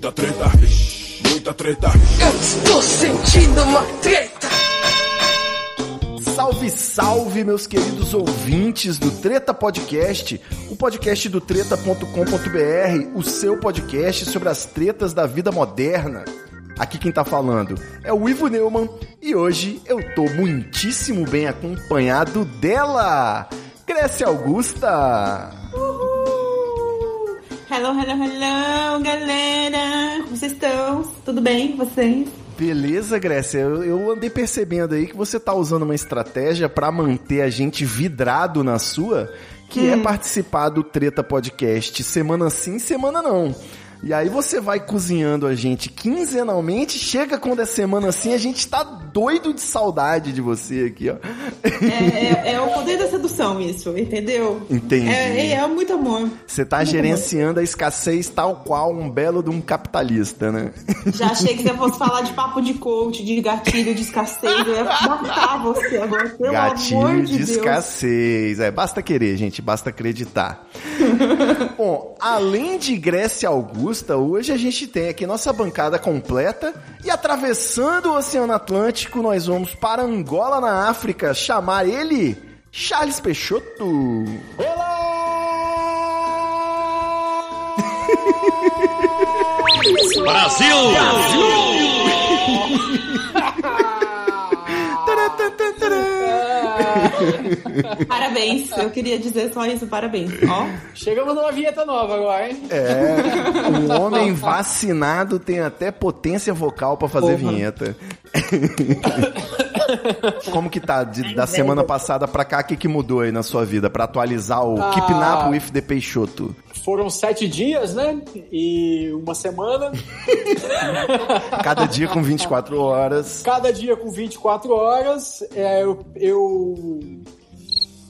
Muita treta, muita treta. Eu estou sentindo uma treta. Salve, salve, meus queridos ouvintes do Treta Podcast, o podcast do treta.com.br, o seu podcast sobre as tretas da vida moderna. Aqui quem tá falando é o Ivo Neumann e hoje eu tô muitíssimo bem acompanhado dela, Grécia Augusta. Uhul! Hello, hello, hello, galera! Como vocês estão? Tudo bem, vocês? Beleza, Grécia. Eu, eu, andei percebendo aí que você tá usando uma estratégia para manter a gente vidrado na sua, que é hum. é participar do Treta Podcast semana sim, semana não. E aí você vai cozinhando a gente quinzenalmente, chega quando é semana assim, a gente tá doido de saudade de você aqui, ó. É, é, é o poder da sedução isso, entendeu? Entendi. É, é, é muito amor. Você tá muito gerenciando amor. a escassez tal qual um belo de um capitalista, né? Já achei que você fosse falar de papo de coach, de gatilho de escassez, eu ia matar você agora, pelo gatilho amor de, de escassez, é, basta querer, gente, basta acreditar. Bom, além de Grécia Augusta, Augusta, hoje a gente tem aqui nossa bancada completa e atravessando o Oceano Atlântico, nós vamos para Angola, na África, chamar ele Charles Peixoto. Olá! Brasil! Brasil! parabéns, eu queria dizer só isso, parabéns. Ó. Chegamos numa vinheta nova agora, hein? É, um homem vacinado tem até potência vocal para fazer Porra. vinheta. Como que tá de, da semana passada pra cá? O que, que mudou aí na sua vida pra atualizar o ah, Keep Up with the Peixoto? Foram sete dias, né? E uma semana. Cada dia com 24 horas. Cada dia com 24 horas. É, eu, eu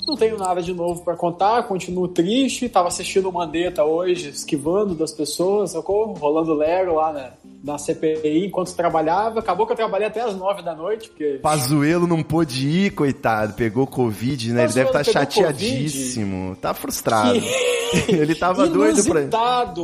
não tenho nada de novo para contar, continuo triste. Tava assistindo o Mandetta hoje, esquivando das pessoas, socorro, rolando Lero lá na, na CPI enquanto trabalhava. Acabou que eu trabalhei até as nove da noite. Porque... Pazuelo não pôde ir, coitado. Pegou Covid, né? Pazuelo Ele deve estar tá chateadíssimo. COVID. Tá frustrado. Que... ele tava doido pra.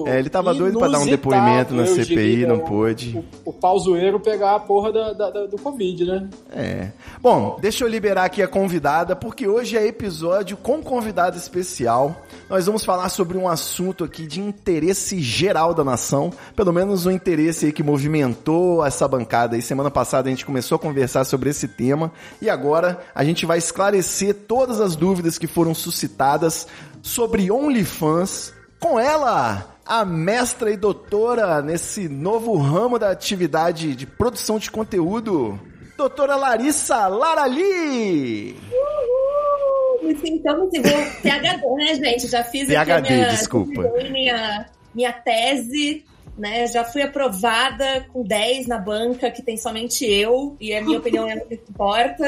É, ele tava doido pra dar um depoimento na CPI, diria, não pôde. O, o pauzoeiro pegar a porra da, da, da, do Covid, né? É. Bom, deixa eu liberar aqui a convidada, porque hoje é episódio com convidado especial. Nós vamos falar sobre um assunto aqui de interesse geral da nação, pelo menos um interesse aí que movimentou essa bancada aí. Semana passada a gente começou a conversar sobre esse tema e agora a gente vai esclarecer todas as dúvidas que foram suscitadas sobre OnlyFans com ela, a mestra e doutora nesse novo ramo da atividade de produção de conteúdo, doutora Larissa Larali. Uhul! Me sintamos igual PHD, né, gente? Já fiz PHD, minha, desculpa. Minha, minha tese né? Já fui aprovada com 10 na banca, que tem somente eu, e a minha opinião é o que importa.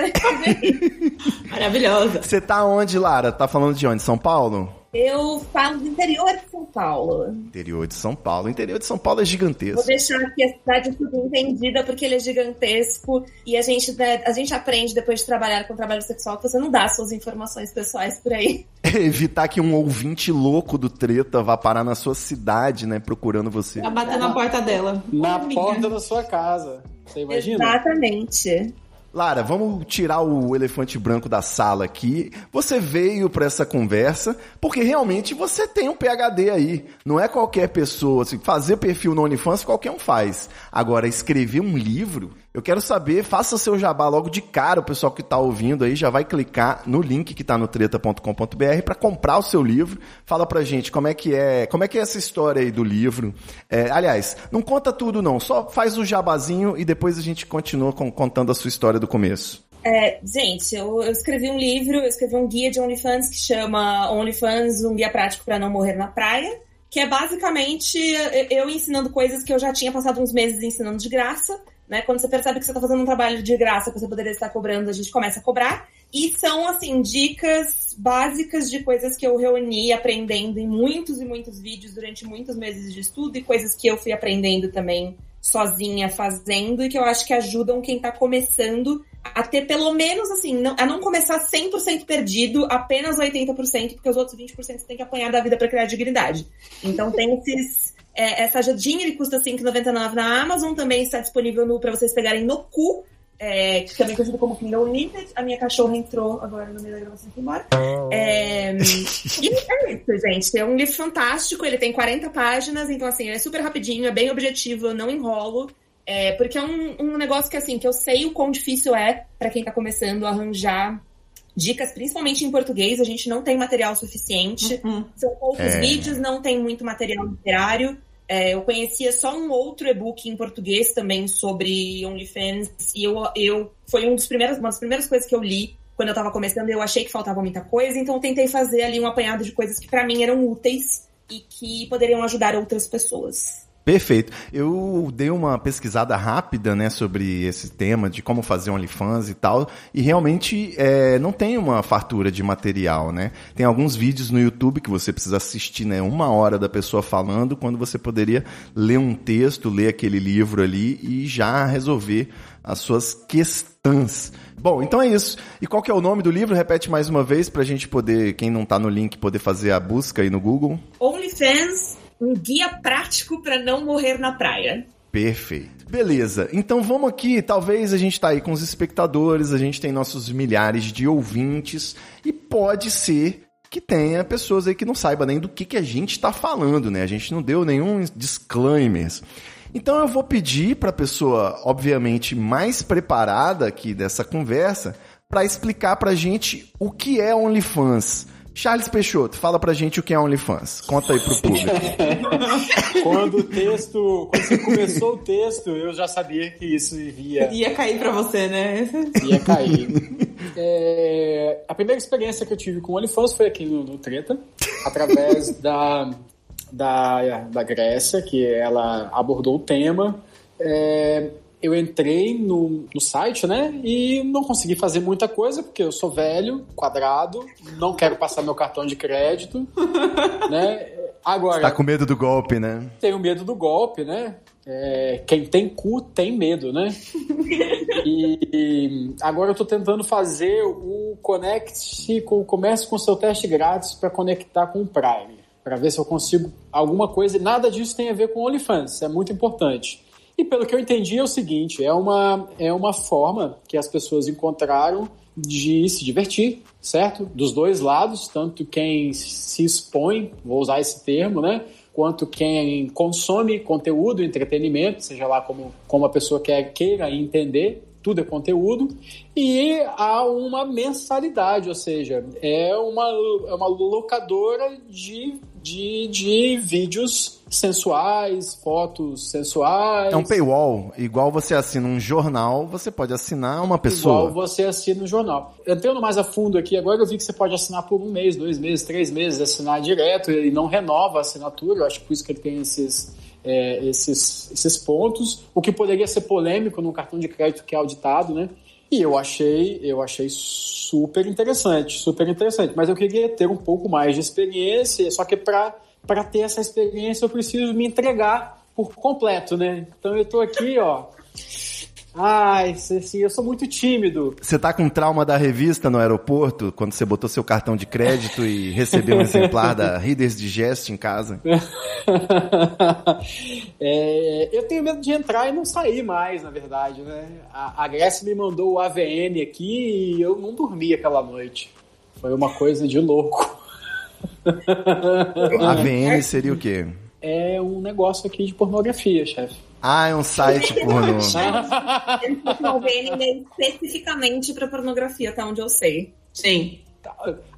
Maravilhosa. Você tá onde, Lara? Tá falando de onde? São Paulo? Eu falo do interior de São Paulo. Interior de São Paulo. O interior de São Paulo é gigantesco. Vou deixar aqui a cidade entendida porque ele é gigantesco e a gente, né, a gente aprende depois de trabalhar com trabalho sexual que você não dá suas informações pessoais por aí. evitar que um ouvinte louco do treta vá parar na sua cidade, né, procurando você. Vai bater na porta dela. Na porta da sua casa. Você imagina? Exatamente. Lara, vamos tirar o elefante branco da sala aqui. Você veio para essa conversa porque realmente você tem um PhD aí. Não é qualquer pessoa. Assim, fazer perfil no OnlyFans qualquer um faz. Agora, escrever um livro eu quero saber, faça seu jabá logo de cara, o pessoal que está ouvindo aí já vai clicar no link que está no treta.com.br para comprar o seu livro. Fala pra gente como é que é, como é que é essa história aí do livro. É, aliás, não conta tudo não, só faz o jabazinho e depois a gente continua com, contando a sua história do começo. É, gente, eu, eu, escrevi um livro, eu escrevi um guia de OnlyFans que chama OnlyFans, um guia prático para não morrer na praia, que é basicamente eu ensinando coisas que eu já tinha passado uns meses ensinando de graça né? Quando você percebe que você está fazendo um trabalho de graça que você poderia estar cobrando, a gente começa a cobrar. E são, assim, dicas básicas de coisas que eu reuni aprendendo em muitos e muitos vídeos durante muitos meses de estudo e coisas que eu fui aprendendo também sozinha fazendo e que eu acho que ajudam quem está começando a ter pelo menos assim, não, a não começar 100% perdido, apenas 80%, porque os outros 20% você tem que apanhar da vida para criar dignidade. Então tem esses É, essa ajudinha ele custa R$ 5,99 na Amazon, também está disponível para vocês pegarem no cu, é, que também é conhecido como Kindle Unlimited. A minha cachorra entrou agora no meio da gravação aqui embora. É, e é isso, gente. É um livro fantástico, ele tem 40 páginas, então assim, é super rapidinho, é bem objetivo, eu não enrolo. É, porque é um, um negócio que assim, que eu sei o quão difícil é para quem tá começando a arranjar dicas, principalmente em português, a gente não tem material suficiente. Uhum. São poucos É. vídeos, não tem muito material literário. É, eu conhecia só um outro e-book em português também sobre OnlyFans e eu, eu foi um dos primeiros, uma das primeiras coisas que eu li quando eu tava começando. Eu achei que faltava muita coisa, então eu tentei fazer ali um apanhado de coisas que pra mim eram úteis e que poderiam ajudar outras pessoas. Perfeito. Eu dei uma pesquisada rápida, né, sobre esse tema de como fazer OnlyFans e tal, e realmente é, não tem uma fartura de material, né? Tem alguns vídeos no YouTube que você precisa assistir, né, uma hora da pessoa falando, quando você poderia ler um texto, ler aquele livro ali e já resolver as suas questões. Bom, então é isso. E qual que é o nome do livro? Repete mais uma vez pra gente poder, quem não tá no link, poder fazer a busca aí no Google. OnlyFans, um guia prático pra não morrer na praia. Perfeito. Beleza. Então vamos aqui, talvez a gente tá aí com os espectadores, a gente tem nossos milhares de ouvintes e pode ser que tenha pessoas aí que não saiba nem do que, que a gente está falando, né? A gente não deu nenhum disclaimers. Então eu vou pedir para a pessoa, obviamente, mais preparada aqui dessa conversa, para explicar pra gente o que é OnlyFans. Charles Peixoto, fala pra gente o que é OnlyFans. Conta aí pro público. Quando o texto, quando você começou o texto, eu já sabia que isso iria, Ia cair pra você, né? ia cair. É, a primeira experiência que eu tive com o OnlyFans foi aqui no, no Treta, através da, da, da Grécia, que ela abordou o tema. É, eu entrei no, no site, né, e não consegui fazer muita coisa, porque eu sou velho, quadrado, não quero passar meu cartão de crédito, né. Agora, Tá com medo do golpe, né? tenho medo do golpe, né? É, quem tem cu tem medo, né? E, e agora eu tô tentando fazer o Connect com o comércio com seu teste grátis para conectar com o Prime, para ver se eu consigo alguma coisa. Nada disso tem a ver com OnlyFans, é muito importante. E pelo que eu entendi é o seguinte, é uma, é uma forma que as pessoas encontraram de se divertir, certo? Dos dois lados, tanto quem se expõe, vou usar esse termo, né? Quanto quem consome conteúdo, entretenimento, seja lá como, como a pessoa quer, queira entender, tudo é conteúdo. E há uma mensalidade, ou seja, é uma, é uma locadora de, de, de vídeos sensuais, fotos sensuais. É um paywall. Igual você assina um jornal, você pode assinar uma pessoa. Igual você assina no jornal. Entrando mais a fundo aqui, agora eu vi que você pode assinar por um mês, dois meses, três meses, assinar direto e não renova a assinatura. Eu acho que por isso que ele tem esses, é, esses, esses pontos. O que poderia ser polêmico num cartão de crédito que é auditado, né? E eu achei, eu achei super interessante, super interessante. Mas eu queria ter um pouco mais de experiência, só que para para ter essa experiência eu preciso me entregar por completo, né? Então eu tô aqui, ó. Ai, assim, eu sou muito tímido. Você tá com trauma da revista no aeroporto, quando você botou seu cartão de crédito e recebeu um exemplar da Reader's Digest em casa? É, eu tenho medo de entrar e não sair mais, na verdade, né? A, a Grécia me mandou o AVN aqui e eu não dormi aquela noite. Foi uma coisa de louco. AVN seria o quê? É um negócio aqui de pornografia, chefe. Ah, é um site pornô. O VN é especificamente pra pornografia, até onde eu sei. Sim.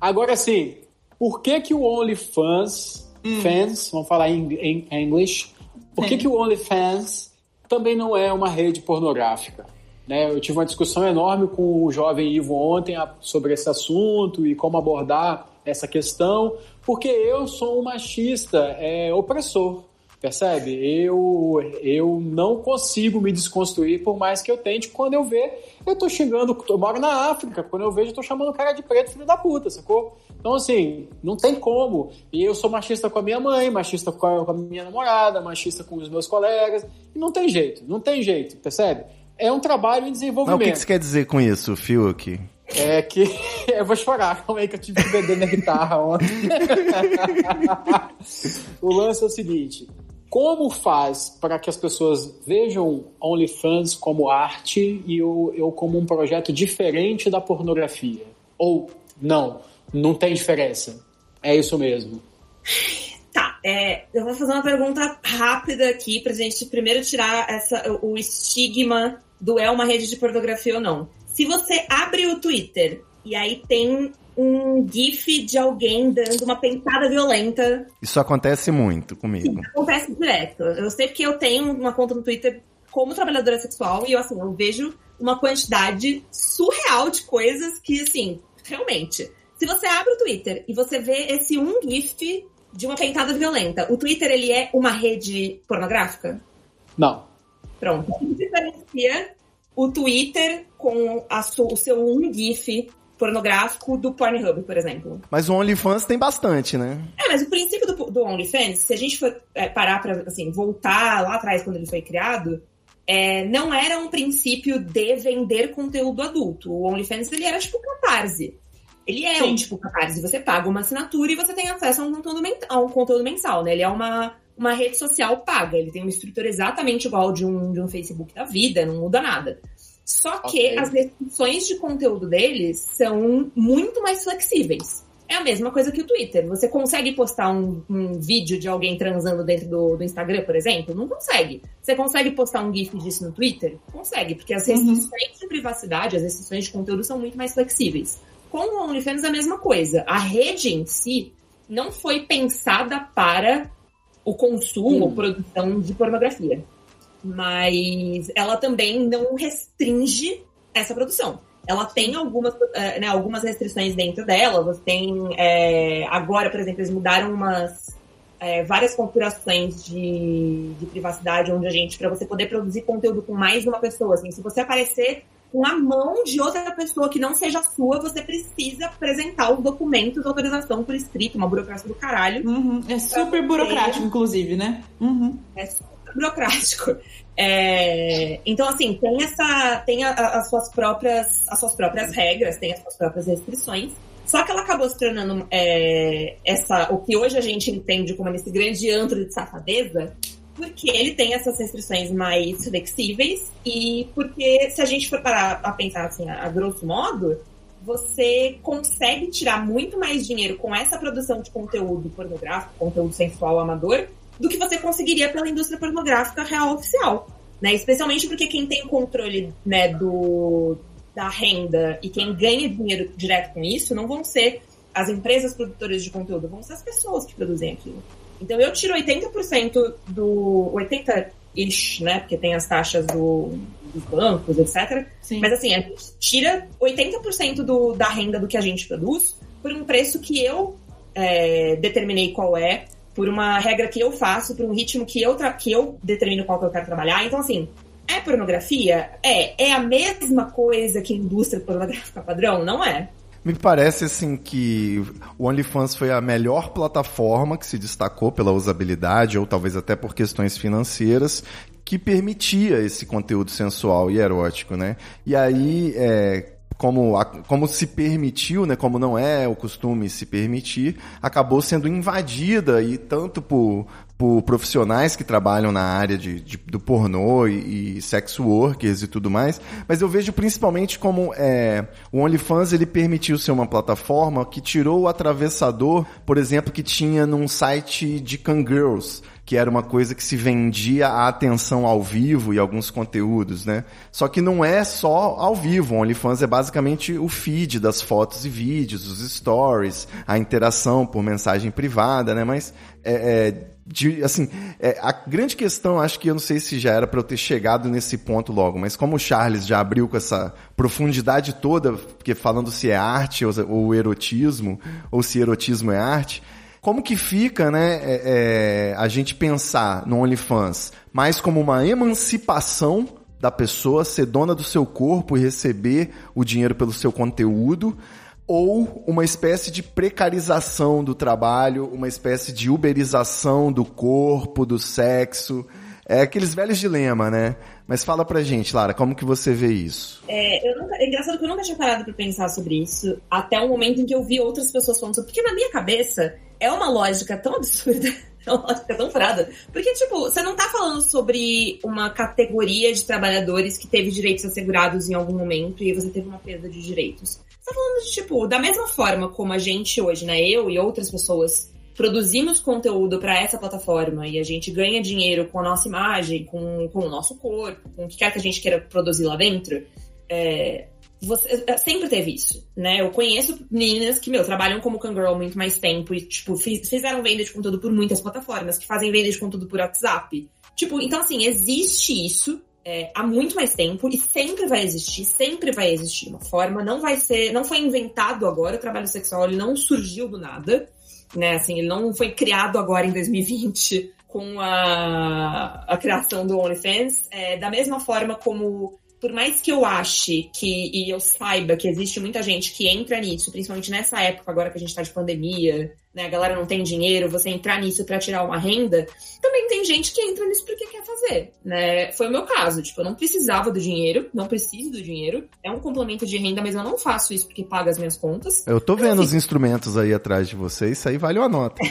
Agora sim, por que que o OnlyFans, fans, vamos falar em, em, inglês, por que que o OnlyFans também não é uma rede pornográfica? Né, eu tive uma discussão enorme com o jovem Ivo ontem sobre esse assunto e como abordar essa questão, porque eu sou um machista é, opressor, percebe? Eu, eu não consigo me desconstruir por mais que eu tente. Quando eu ver, eu tô xingando, eu moro na África, quando eu vejo, eu tô chamando o cara de preto, filho da puta, sacou? Então, assim, não tem como. E eu sou machista com a minha mãe, machista com a, com a minha namorada, machista com os meus colegas. E não tem jeito, não tem jeito, percebe? É um trabalho em Mas desenvolvimento. o que, que você quer dizer com isso, Fiuk? É que eu vou chorar, calma aí que eu tive que vender minha guitarra ontem. o lance é o seguinte: como faz para que as pessoas vejam OnlyFans como arte e eu, eu como um projeto diferente da pornografia? Ou não, não tem diferença? É isso mesmo. Tá, é, eu vou fazer uma pergunta rápida aqui pra gente primeiro tirar essa, o estigma do é uma rede de pornografia ou não. Se você abre o Twitter e aí tem um gif de alguém dando uma pentada violenta. Isso acontece muito comigo. Isso acontece direto. Eu sei que eu tenho uma conta no Twitter como trabalhadora sexual e eu, assim, eu vejo uma quantidade surreal de coisas que, assim, realmente. Se você abre o Twitter e você vê esse um gif de uma pentada violenta, o Twitter, ele é uma rede pornográfica? Não. Pronto. O que diferencia o Twitter com o seu um gif pornográfico do Pornhub, por exemplo. Mas o OnlyFans tem bastante, né? É, mas o princípio do, do OnlyFans, se a gente for é, parar pra, assim, voltar lá atrás quando ele foi criado, é, não era um princípio de vender conteúdo adulto. O OnlyFans, ele era tipo catarse. Ele é Sim. um tipo catarse. Você paga uma assinatura e você tem acesso a um conteúdo, a um conteúdo mensal, né? Ele é uma, uma rede social paga. Ele tem uma estrutura exatamente igual de um, de um Facebook da vida, não muda nada. Só que okay. as restrições de conteúdo deles são muito mais flexíveis. É a mesma coisa que o Twitter. Você consegue postar um, um vídeo de alguém transando dentro do, do, Instagram, por exemplo? Não consegue. Você consegue postar um GIF disso no Twitter? Consegue, porque as uhum. restrições uhum. de privacidade, as restrições de conteúdo são muito mais flexíveis. Com o OnlyFans é a mesma coisa. A rede em si não foi pensada para o consumo ou produção de pornografia mas ela também não restringe essa produção. Ela tem algumas, eh, né, algumas restrições dentro dela. Você tem é, agora, por exemplo, eles mudaram umas é, várias configurações de, de privacidade onde a gente para você poder produzir conteúdo com mais de uma pessoa. Assim, se você aparecer com a mão de outra pessoa que não seja sua, você precisa apresentar os documentos de autorização por escrito, uma burocracia do caralho. Uhum. É super burocrático, inclusive, né? Uhum. É super burocrático. É, então, assim, tem essa. tem a, a, as suas próprias as suas próprias regras, tem as suas próprias restrições. Só que ela acabou se tornando é, essa, o que hoje a gente entende como esse grande antro de safadeza, porque ele tem essas restrições mais flexíveis e porque se a gente for parar a pensar assim, a, a grosso modo, você consegue tirar muito mais dinheiro com essa produção de conteúdo pornográfico, conteúdo sensual amador, do que você conseguiria pela indústria pornográfica real oficial. Né? Especialmente porque quem tem o controle né, do, da renda e quem ganha dinheiro direto com isso não vão ser as empresas produtoras de conteúdo, vão ser as pessoas que produzem aquilo. Então eu tiro 80% do. 80-ish, né? Porque tem as taxas do, dos bancos, etc. Sim. Mas assim, a gente tira 80% do, da renda do que a gente produz por um preço que eu é, determinei qual é por uma regra que eu faço, por um ritmo que eu, que eu determino qual que eu quero trabalhar. Então, assim, é pornografia? É. É a mesma coisa que indústria pornográfica padrão? Não é. Me parece assim que o OnlyFans foi a melhor plataforma que se destacou pela usabilidade ou talvez até por questões financeiras que permitia esse conteúdo sensual e erótico, né? E aí, é, como, como se permitiu, né, como não é o costume se permitir, acabou sendo invadida e tanto por, por profissionais que trabalham na área de, de do pornô e, e, sex workers e tudo mais, mas eu vejo principalmente como é, o OnlyFans ele permitiu ser uma plataforma que tirou o atravessador, por exemplo, que tinha num site de Kangirls, que era uma coisa que se vendia a atenção ao vivo e alguns conteúdos, né? Só que não é só ao vivo. O OnlyFans é basicamente o feed das fotos e vídeos, os stories, a interação por mensagem privada, né? Mas é, é de, assim, é, a grande questão, acho que eu não sei se já era para eu ter chegado nesse ponto logo, mas como o Charles já abriu com essa profundidade toda, porque falando se é arte ou, ou erotismo, ou se erotismo é arte, como que fica, né, é, é, a gente pensar no OnlyFans mais como uma emancipação da pessoa ser dona do seu corpo e receber o dinheiro pelo seu conteúdo, ou uma espécie de precarização do trabalho, uma espécie de uberização do corpo, do sexo. É aqueles velhos dilema, né? Mas fala pra gente, Lara, como que você vê isso? É, nunca, é engraçado que eu nunca tinha parado pra pensar sobre isso, até o momento em que eu vi outras pessoas falando sobre. Porque na minha cabeça, é uma lógica tão absurda Ela fica tão frada. Porque, tipo, você não tá falando sobre uma categoria de trabalhadores que teve direitos assegurados em algum momento e você teve uma perda de direitos. Você tá falando de, tipo, da mesma forma como a gente hoje, né? Eu e outras pessoas produzimos conteúdo para essa plataforma e a gente ganha dinheiro com a nossa imagem, com, com o nosso corpo, com o que quer que a gente queira produzir lá dentro. É, você, sempre teve isso, né? Eu conheço meninas que, meu, trabalham como Kangirl muito mais tempo e, tipo, fizeram venda de conteúdo por muitas plataformas, que fazem venda de conteúdo por WhatsApp. Tipo, então, assim, existe isso é, há muito mais tempo e sempre vai existir, sempre vai existir uma forma, não vai ser, não foi inventado agora, o trabalho sexual, ele não surgiu do nada, né? Assim, ele não foi criado agora em 2020 com a, a criação do OnlyFans, é, da mesma forma como por mais que eu ache que, e eu saiba que existe muita gente que entra nisso, principalmente nessa época agora que a gente tá de pandemia, né, a galera não tem dinheiro, você entrar nisso para tirar uma renda, também tem gente que entra nisso porque quer fazer, né? Foi o meu caso, tipo, eu não precisava do dinheiro, não preciso do dinheiro, é um complemento de renda, mas eu não faço isso porque paga as minhas contas. Eu tô vendo os instrumentos aí atrás de vocês, isso aí vale uma nota.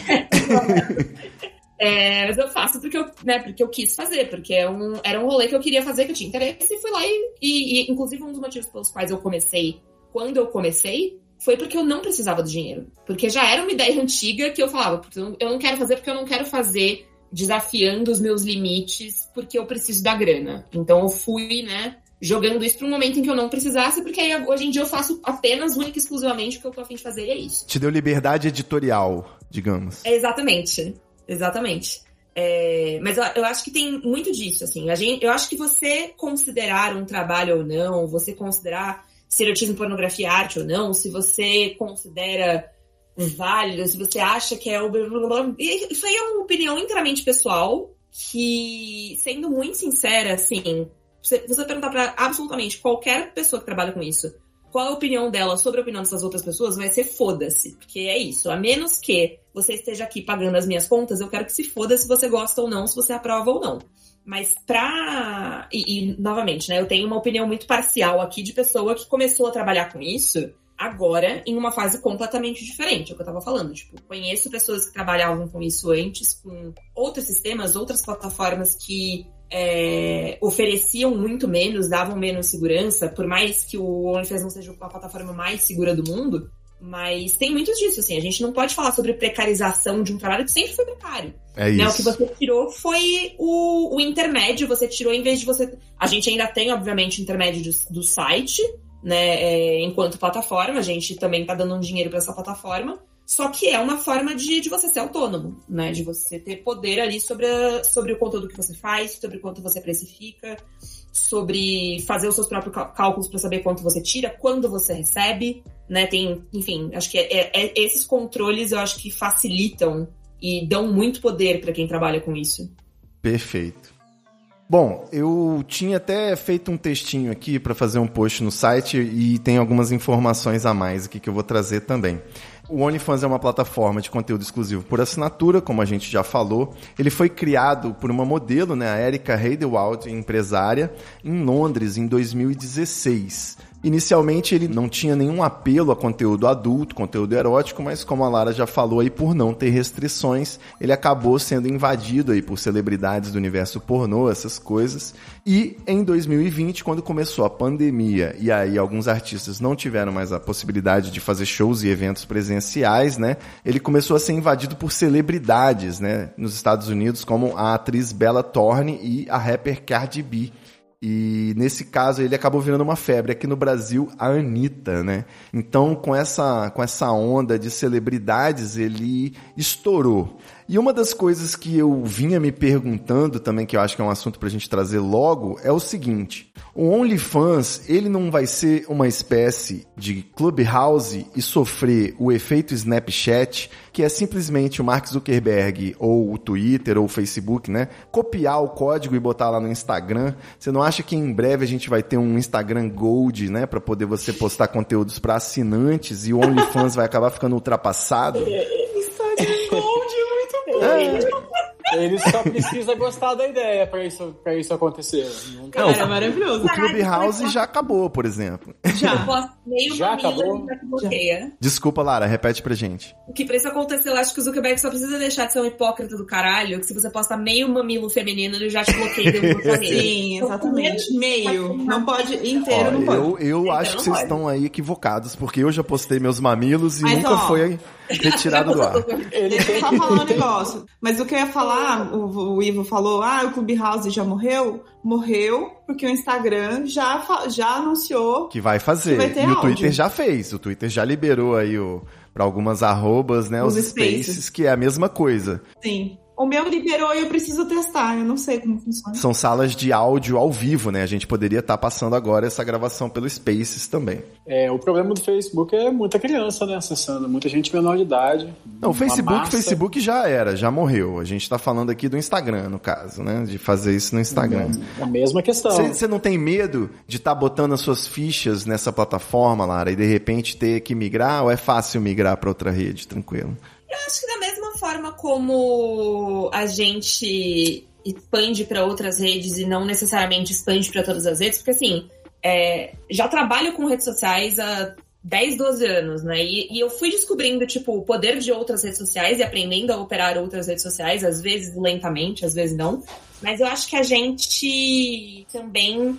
É, mas eu faço porque eu, né, porque eu quis fazer, porque é um, era um rolê que eu queria fazer, que eu tinha interesse, e fui lá e, e, e, inclusive, um dos motivos pelos quais eu comecei, quando eu comecei, foi porque eu não precisava do dinheiro. Porque já era uma ideia antiga que eu falava, eu não quero fazer porque eu não quero fazer desafiando os meus limites, porque eu preciso da grana. Então eu fui, né, jogando isso para um momento em que eu não precisasse, porque aí, hoje em dia eu faço apenas, única e exclusivamente o que eu tô afim de fazer e é isso. Te deu liberdade editorial, digamos. É exatamente. Exatamente. É, mas eu, eu, acho que tem muito disso, assim. A gente, eu acho que você considerar um trabalho ou não, você considerar estereotismo, pornografia, arte ou não, se você considera válido, se você acha que é o. Isso aí é uma opinião inteiramente pessoal, que, sendo muito sincera, assim, você, você perguntar para absolutamente qualquer pessoa que trabalha com isso qual a opinião dela sobre a opinião dessas outras pessoas, vai ser foda-se. Porque é isso. A menos que você esteja aqui pagando as minhas contas, eu quero que se foda se você gosta ou não, se você aprova ou não. Mas pra. E, e, novamente, né? Eu tenho uma opinião muito parcial aqui de pessoa que começou a trabalhar com isso agora em uma fase completamente diferente, é o que eu tava falando. Tipo, conheço pessoas que trabalhavam com isso antes, com outros sistemas, outras plataformas que é, ofereciam muito menos, davam menos segurança, por mais que o OnlyFans não seja a plataforma mais segura do mundo, mas tem muitos disso, assim. A gente não pode falar sobre precarização de um trabalho que sempre foi precário. É isso. Né? O que você tirou foi o, o intermédio, você tirou em vez de você. A gente ainda tem, obviamente, o intermédio do, do site, né? É, enquanto plataforma, a gente também tá dando um dinheiro para essa plataforma. Só que é uma forma de, de você ser autônomo, né? De você ter poder ali sobre, a, sobre o conteúdo que você faz, sobre quanto você precifica, sobre fazer os seus próprios cálculos para saber quanto você tira, quando você recebe, né? Tem, enfim, acho que é, é, é, esses controles eu acho que facilitam e dão muito poder para quem trabalha com isso. Perfeito. Bom, eu tinha até feito um textinho aqui para fazer um post no site e tem algumas informações a mais aqui que eu vou trazer também. O OnlyFans é uma plataforma de conteúdo exclusivo por assinatura, como a gente já falou. Ele foi criado por uma modelo, né, a Erika Heidewald, empresária, em Londres em 2016. Inicialmente ele não tinha nenhum apelo a conteúdo adulto, conteúdo erótico, mas como a Lara já falou aí, por não ter restrições, ele acabou sendo invadido aí por celebridades do universo pornô, essas coisas. E em 2020, quando começou a pandemia e aí alguns artistas não tiveram mais a possibilidade de fazer shows e eventos presenciais, né? Ele começou a ser invadido por celebridades, né, nos Estados Unidos, como a atriz Bella Thorne e a rapper Cardi B. E nesse caso ele acabou virando uma febre. Aqui no Brasil, a Anitta, né? Então, com essa, com essa onda de celebridades, ele estourou. E uma das coisas que eu vinha me perguntando também, que eu acho que é um assunto pra gente trazer logo, é o seguinte. O OnlyFans, ele não vai ser uma espécie de Clubhouse e sofrer o efeito Snapchat, que é simplesmente o Mark Zuckerberg ou o Twitter ou o Facebook, né? Copiar o código e botar lá no Instagram. Você não acha que em breve a gente vai ter um Instagram Gold, né? Pra poder você postar conteúdos para assinantes e o OnlyFans vai acabar ficando ultrapassado? Oh. Ele só precisa gostar da ideia pra isso, pra isso acontecer. Não, Cara, é maravilhoso. O Clubhouse já acabou, por exemplo. Já. meio Já mamilo acabou? já te bloqueia. Desculpa, Lara, repete pra gente. O que pra isso acontecer, eu acho que o Zuckerberg só precisa deixar de ser um hipócrita do caralho, que se você posta meio mamilo feminino, ele já te bloqueia dentro do. Sim, exatamente. Meio. Não pode inteiro, Ó, não pode. eu eu Então acho que vocês pode. estão aí equivocados, porque eu já postei meus mamilos e Mas, nunca ó, foi retirado do ar. Ele só falar um negócio. Mas o que eu ia falar, o, o Ivo falou, ah, o Clubhouse já morreu? Morreu porque o Instagram já, já anunciou. Que vai fazer. Que vai e o áudio. Twitter já fez. O Twitter já liberou aí o para algumas arrobas, né, os, Os spaces. spaces. que é a mesma coisa. Sim. O meu liberou e eu preciso testar. Eu não sei como funciona. São salas de áudio ao vivo, né? A gente poderia estar passando agora essa gravação pelo Spaces também. É, o problema do Facebook é muita criança, né, acessando, muita gente menor de idade. Não, o Facebook, massa. Facebook já era, já morreu. A gente tá falando aqui do Instagram, no caso, né? De fazer isso no Instagram. É a mesma questão. Você não tem medo de estar botando as suas fichas nessa plataforma, Lara, e de repente ter que migrar? Ou é fácil migrar para outra rede, tranquilo? Eu acho que da mesma forma como a gente expande para outras redes e não necessariamente expande para todas as redes, porque assim, é, já trabalho com redes sociais há 10, 12 anos, né? E, e eu fui descobrindo, tipo, o poder de outras redes sociais e aprendendo a operar outras redes sociais, às vezes lentamente, às vezes não. Mas eu acho que a gente também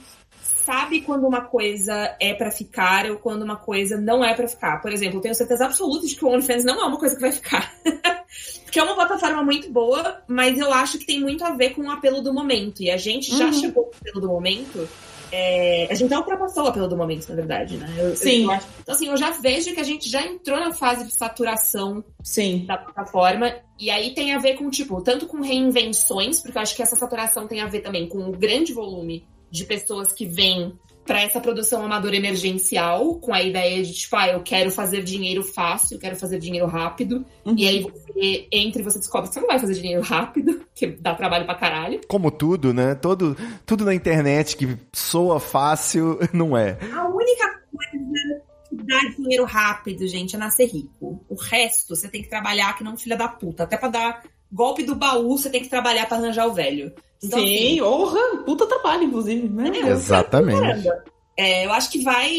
sabe quando uma coisa é pra ficar ou quando uma coisa não é pra ficar. Por exemplo, eu tenho certeza absoluta de que o OnlyFans não é uma coisa que vai ficar. Porque é uma plataforma muito boa, mas eu acho que tem muito a ver com o apelo do momento. E a gente já Uhum. chegou no apelo do momento. é, a gente já ultrapassou o apelo do momento, na verdade, né? Eu- eu Sim. acho- então, assim, eu já vejo que a gente já entrou na fase de saturação Sim. da plataforma. E aí tem a ver com, tipo, tanto com reinvenções, porque eu acho que essa saturação tem a ver também com o grande volume de pessoas que vêm pra essa produção amadora emergencial, com a ideia de, tipo, ah, eu quero fazer dinheiro fácil, eu quero fazer dinheiro rápido. Uhum. E aí você entra e você descobre que você não vai fazer dinheiro rápido, que dá trabalho pra caralho. Como tudo, né? Todo, tudo na internet que soa fácil, não é. A única coisa que dá dinheiro rápido, gente, é nascer rico. O resto você tem que trabalhar que não filha da puta. Até pra dar golpe do baú, você tem que trabalhar pra arranjar o velho. Então, assim, Sim, honra, puta trabalho, inclusive. Né? É, Exatamente. Caramba. É, eu acho que vai.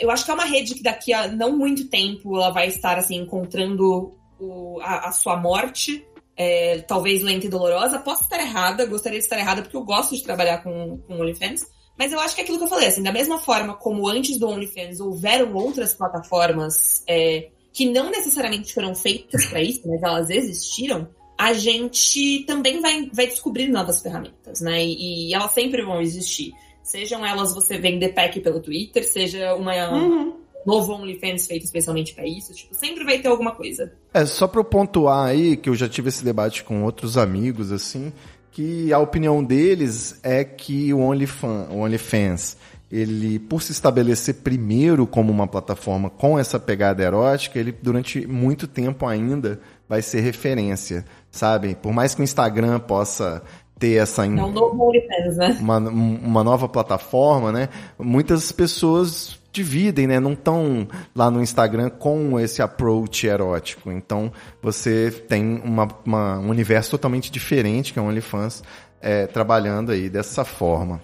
Eu acho que é uma rede que daqui a não muito tempo ela vai estar assim encontrando o- a, a sua morte. é, talvez lenta e dolorosa. Posso estar errada, gostaria de estar errada, porque eu gosto de trabalhar com, com OnlyFans. Mas eu acho que é aquilo que eu falei, assim, da mesma forma como antes do OnlyFans houveram outras plataformas é, que não necessariamente foram feitas para isso, mas elas existiram, a gente também vai, vai descobrir novas ferramentas, né? E, e elas sempre vão existir. Sejam elas você vender pack pelo Twitter, seja uma Uhum. novo OnlyFans feito especialmente pra isso, tipo, sempre vai ter alguma coisa. É, só pra eu pontuar aí, que eu já tive esse debate com outros amigos, assim, que a opinião deles é que o OnlyFan, o OnlyFans, ele, por se estabelecer primeiro como uma plataforma com essa pegada erótica, ele durante muito tempo ainda vai ser referência, sabe? Por mais que o Instagram possa ter essa... É um novo OnlyFans, né? uma, uma nova plataforma, né? Muitas pessoas dividem, né? Não estão lá no Instagram com esse approach erótico. Então, você tem uma, uma- um universo totalmente diferente, que é o OnlyFans, é, trabalhando aí dessa forma.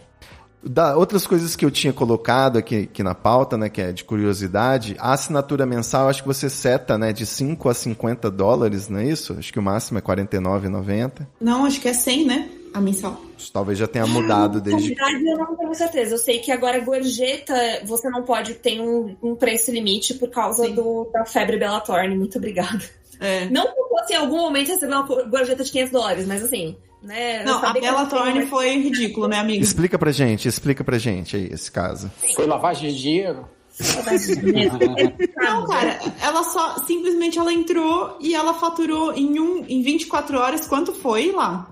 Da, outras coisas que eu tinha colocado aqui, aqui na pauta, né, que é de curiosidade, a assinatura mensal, acho que você seta, né, de 5 a 50 dólares, não é isso? Acho que o máximo é R$ 49,90. Não, acho que é 100, né? A mensal. Talvez já tenha mudado Na desde verdade, eu não tenho certeza. Eu sei que agora gorjeta, você não pode ter um, um preço limite por causa Sim. do, da febre Bellatorne. Muito obrigada. É. Não que eu fosse em algum momento receber uma gorjeta de 500 dólares, mas assim, né? Não, a tenho- Thorne foi ridículo, né, amiga? Explica pra gente, explica pra gente aí esse caso. Foi lavagem de dinheiro? Não, cara, ela só simplesmente ela entrou e ela faturou em um em 24 horas quanto foi lá?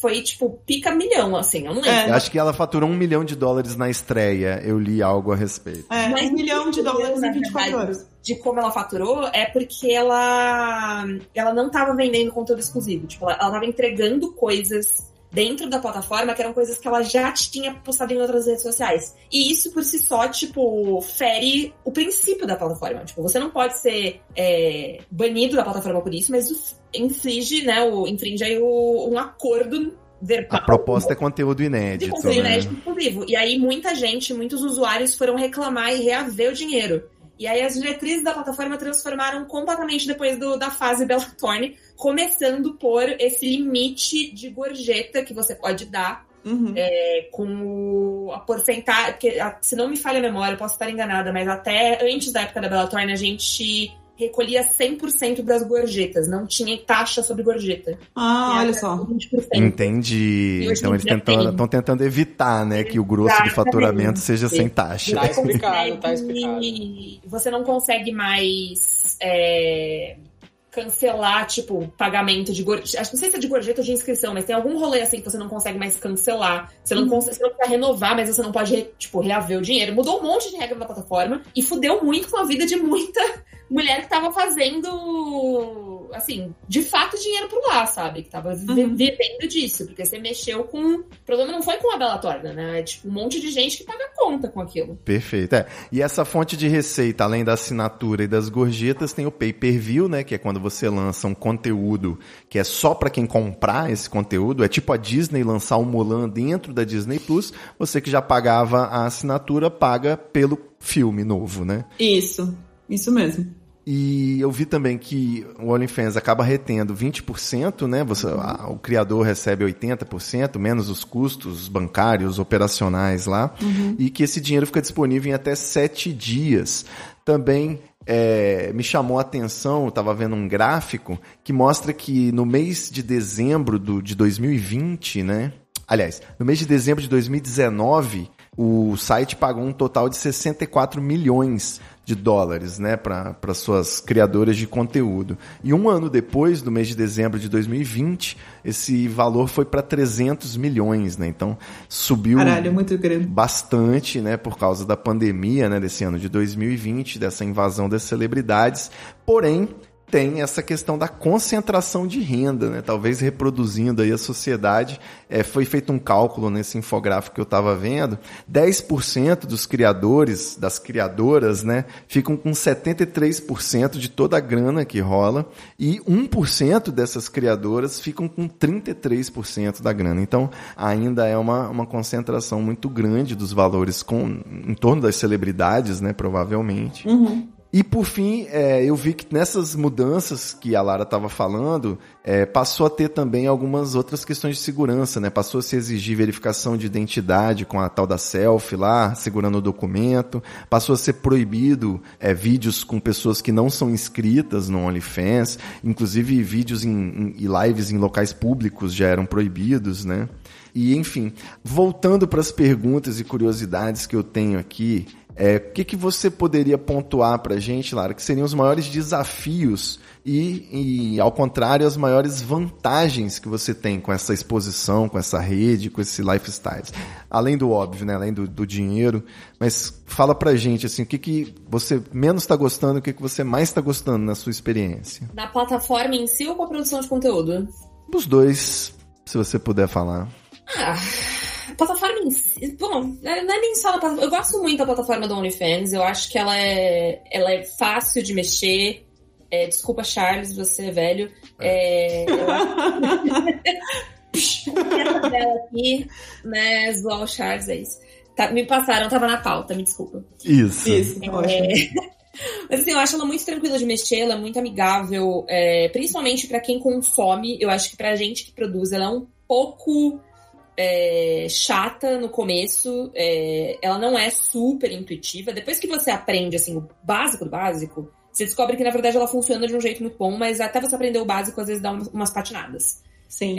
Foi tipo pica milhão, assim, eu não lembro. É. Acho que ela faturou um milhão de dólares na estreia. Eu li algo a respeito. É, Mas um milhão de dólares em 24 verdade, horas. De como ela faturou é porque ela ela não tava vendendo conteúdo exclusivo. Tipo, ela, ela tava entregando coisas dentro da plataforma que eram coisas que ela já tinha postado em outras redes sociais. E isso por si só, tipo, fere o princípio da plataforma. Tipo, você não pode ser é, banido da plataforma por isso, mas inflige, né, o, infringe aí o, um acordo verbal. A proposta é conteúdo de inédito. conteúdo né? inédito exclusivo. E aí muita gente, muitos usuários foram reclamar e reaver o dinheiro. E aí as diretrizes da plataforma transformaram completamente depois do, da fase Bella Thorne, começando por esse limite de gorjeta que você pode dar Uhum. é, com a porcentagem. Porque, se não me falha a memória, eu posso estar enganada, mas até antes da época da Bella Thorne a gente recolhia 100% das gorjetas, não tinha taxa sobre gorjeta. Ah, E olha só. 20%. Entendi. Então eles estão tentando evitar, né, que o grosso do Exatamente. faturamento seja sem taxa. Tá explicado, tá explicado. E Você não consegue mais é, cancelar, tipo, pagamento de gorjeta. Acho que não sei se é de gorjeta ou de inscrição, mas tem algum rolê assim que você não consegue mais cancelar. Você não, consegue, você não precisa renovar, mas você não pode, tipo, reaver o dinheiro. Mudou um monte de regra na plataforma e fudeu muito com a vida de muita mulher que tava fazendo, assim, de fato dinheiro por lá, sabe? Que tava Uhum. vivendo disso. Porque você mexeu com. O problema não foi com a Bela Torna, né? É tipo um monte de gente que paga conta com aquilo. Perfeito. É. E essa fonte de receita, além da assinatura e das gorjetas, tem o pay-per-view, né? Que é quando você lança um conteúdo que é só pra quem comprar esse conteúdo. É tipo a Disney lançar o Mulan dentro da Disney Plus. Você que já pagava a assinatura, paga pelo filme novo, né? Isso. Isso mesmo. E eu vi também que o OnlyFans acaba retendo 20%, né? Você, a- o criador recebe 80%, menos os custos bancários, operacionais lá. E que esse dinheiro fica disponível em até sete dias. Também é, me chamou a atenção, eu estava vendo um gráfico que mostra que no mês de dezembro do, de 2020, né? Aliás, no mês de dezembro de 2019, o site pagou um total de 64 milhões de dólares, né, para suas criadoras de conteúdo. E um ano depois, no mês de dezembro de 2020, esse valor foi para 300 milhões, né? Então subiu Caralho, é bastante, né, por causa da pandemia, né, desse ano de 2020, dessa invasão das celebridades. Porém, tem essa questão da concentração de renda, né? Talvez reproduzindo aí a sociedade. É, foi feito um cálculo nesse infográfico que eu estava vendo. 10% dos criadores, das criadoras, né, ficam com 73% de toda a grana que rola. E 1% dessas criadoras ficam com 33% da grana. Então, ainda é uma, uma concentração muito grande dos valores com, em torno das celebridades, né, provavelmente. E por fim, é, eu vi que nessas mudanças que a Lara estava falando, é, passou a ter também algumas outras questões de segurança, né? Passou a se exigir verificação de identidade com a tal da selfie lá, segurando o documento. Passou a ser proibido é, vídeos com pessoas que não são inscritas no OnlyFans. Inclusive vídeos em, e lives em locais públicos já eram proibidos, né? E enfim, voltando para as perguntas e curiosidades que eu tenho aqui, é, o que, que você poderia pontuar para a gente, Lara, que seriam os maiores desafios e, e, ao contrário, as maiores vantagens que você tem com essa exposição, com essa rede, com esse lifestyle? Além do óbvio, né? além do, do dinheiro, mas fala pra gente assim, o que, que você menos está gostando e o que, que você mais está gostando na sua experiência. Na plataforma em si ou com a produção de conteúdo? Os dois, se você puder falar. Ah, a plataforma em si. Bom, não é nem só na plataforma. Eu gosto muito da plataforma do OnlyFans. Eu acho que ela é, ela é fácil de mexer. É, desculpa, Charles, você é velho. É, eu acho que dela aqui, né? Zoar o Charles, é isso. Tá, me passaram, tava na pauta, me desculpa. Isso. Isso, É. Mas assim, eu acho ela muito tranquila de mexer, ela é muito amigável, é, principalmente pra quem consome. Eu acho que pra gente que produz, ela é um pouco é, chata no começo. é, ela não é super intuitiva. Depois que você aprende assim o básico do básico, você descobre que na verdade ela funciona de um jeito muito bom, mas até você aprender o básico às vezes dá umas, patinadas. Sim.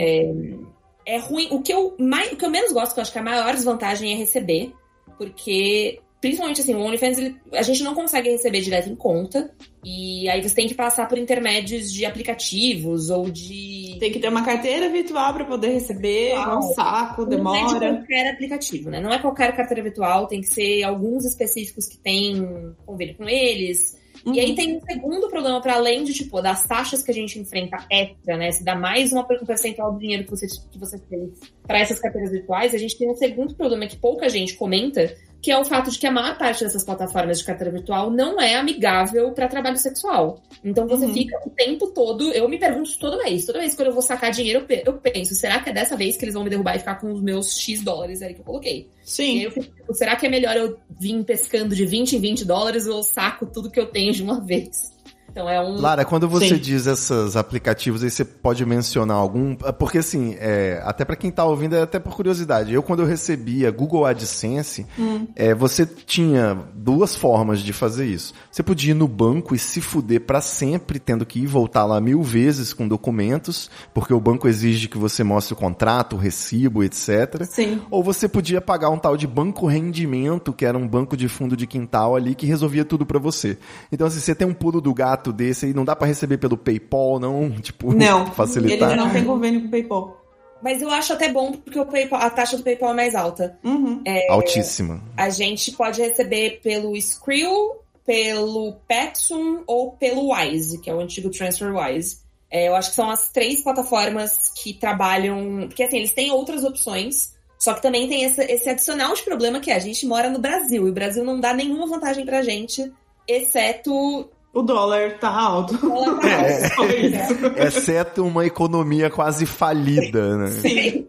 É ruim. O que, eu mais, o que eu menos gosto, que eu acho que a maior desvantagem é receber, porque, principalmente assim, o OnlyFans, ele- a gente não consegue receber direto em conta, e aí você tem que passar por intermédios de aplicativos ou de. Tem que ter uma carteira virtual para poder receber, é um saco, Não é de demora. qualquer aplicativo, né? Não é qualquer carteira virtual, tem que ser alguns específicos que tem convênio com eles. Uhum. E aí tem um segundo problema, para além de, tipo, das taxas que a gente enfrenta extra, né? Se dá mais uma, um percentual do dinheiro que você, que você fez para essas carteiras virtuais, a gente tem um segundo problema que pouca gente comenta, que é o fato de que a maior parte dessas plataformas de carteira virtual não é amigável para trabalho sexual. Então você uhum. fica o tempo todo. Eu me pergunto toda vez, toda vez que eu vou sacar dinheiro, eu penso, será que é dessa vez que eles vão me derrubar e ficar com os meus X dólares aí que eu coloquei? Sim. Eu fico, será que é melhor eu vir pescando de 20 em 20 dólares ou eu saco tudo que eu tenho de uma vez? Então é um. Lara, quando você Sim. diz esses aplicativos aí, você pode mencionar algum? Porque assim, é, até para quem tá ouvindo, é até por curiosidade. Eu, quando eu recebia Google AdSense, hum. é, você tinha duas formas de fazer isso. Você podia ir no banco e se fuder para sempre, tendo que ir voltar lá mil vezes com documentos, porque o banco exige que você mostre o contrato, o recibo, etc. Sim. Ou você podia pagar um tal de banco rendimento, que era um banco de fundo de quintal ali, que resolvia tudo para você. Então, assim, você tem um pulo do gato desse aí, não dá para receber pelo PayPal, não? Tipo, não, facilitar. Ele não tem convênio com o PayPal. Mas eu acho até bom porque o PayPal, a taxa do PayPal é mais alta. Uhum. É, Altíssima. A gente pode receber pelo Skrill, pelo Petsum ou pelo Wise, que é o antigo TransferWise. É, eu acho que são as três plataformas que trabalham. Porque assim, eles têm outras opções. Só que também tem esse, esse adicional de problema que é, a gente mora no Brasil e o Brasil não dá nenhuma vantagem pra gente, exceto o dólar tá alto. O dólar tá alto. É, exceto uma economia quase falida, né? Sim.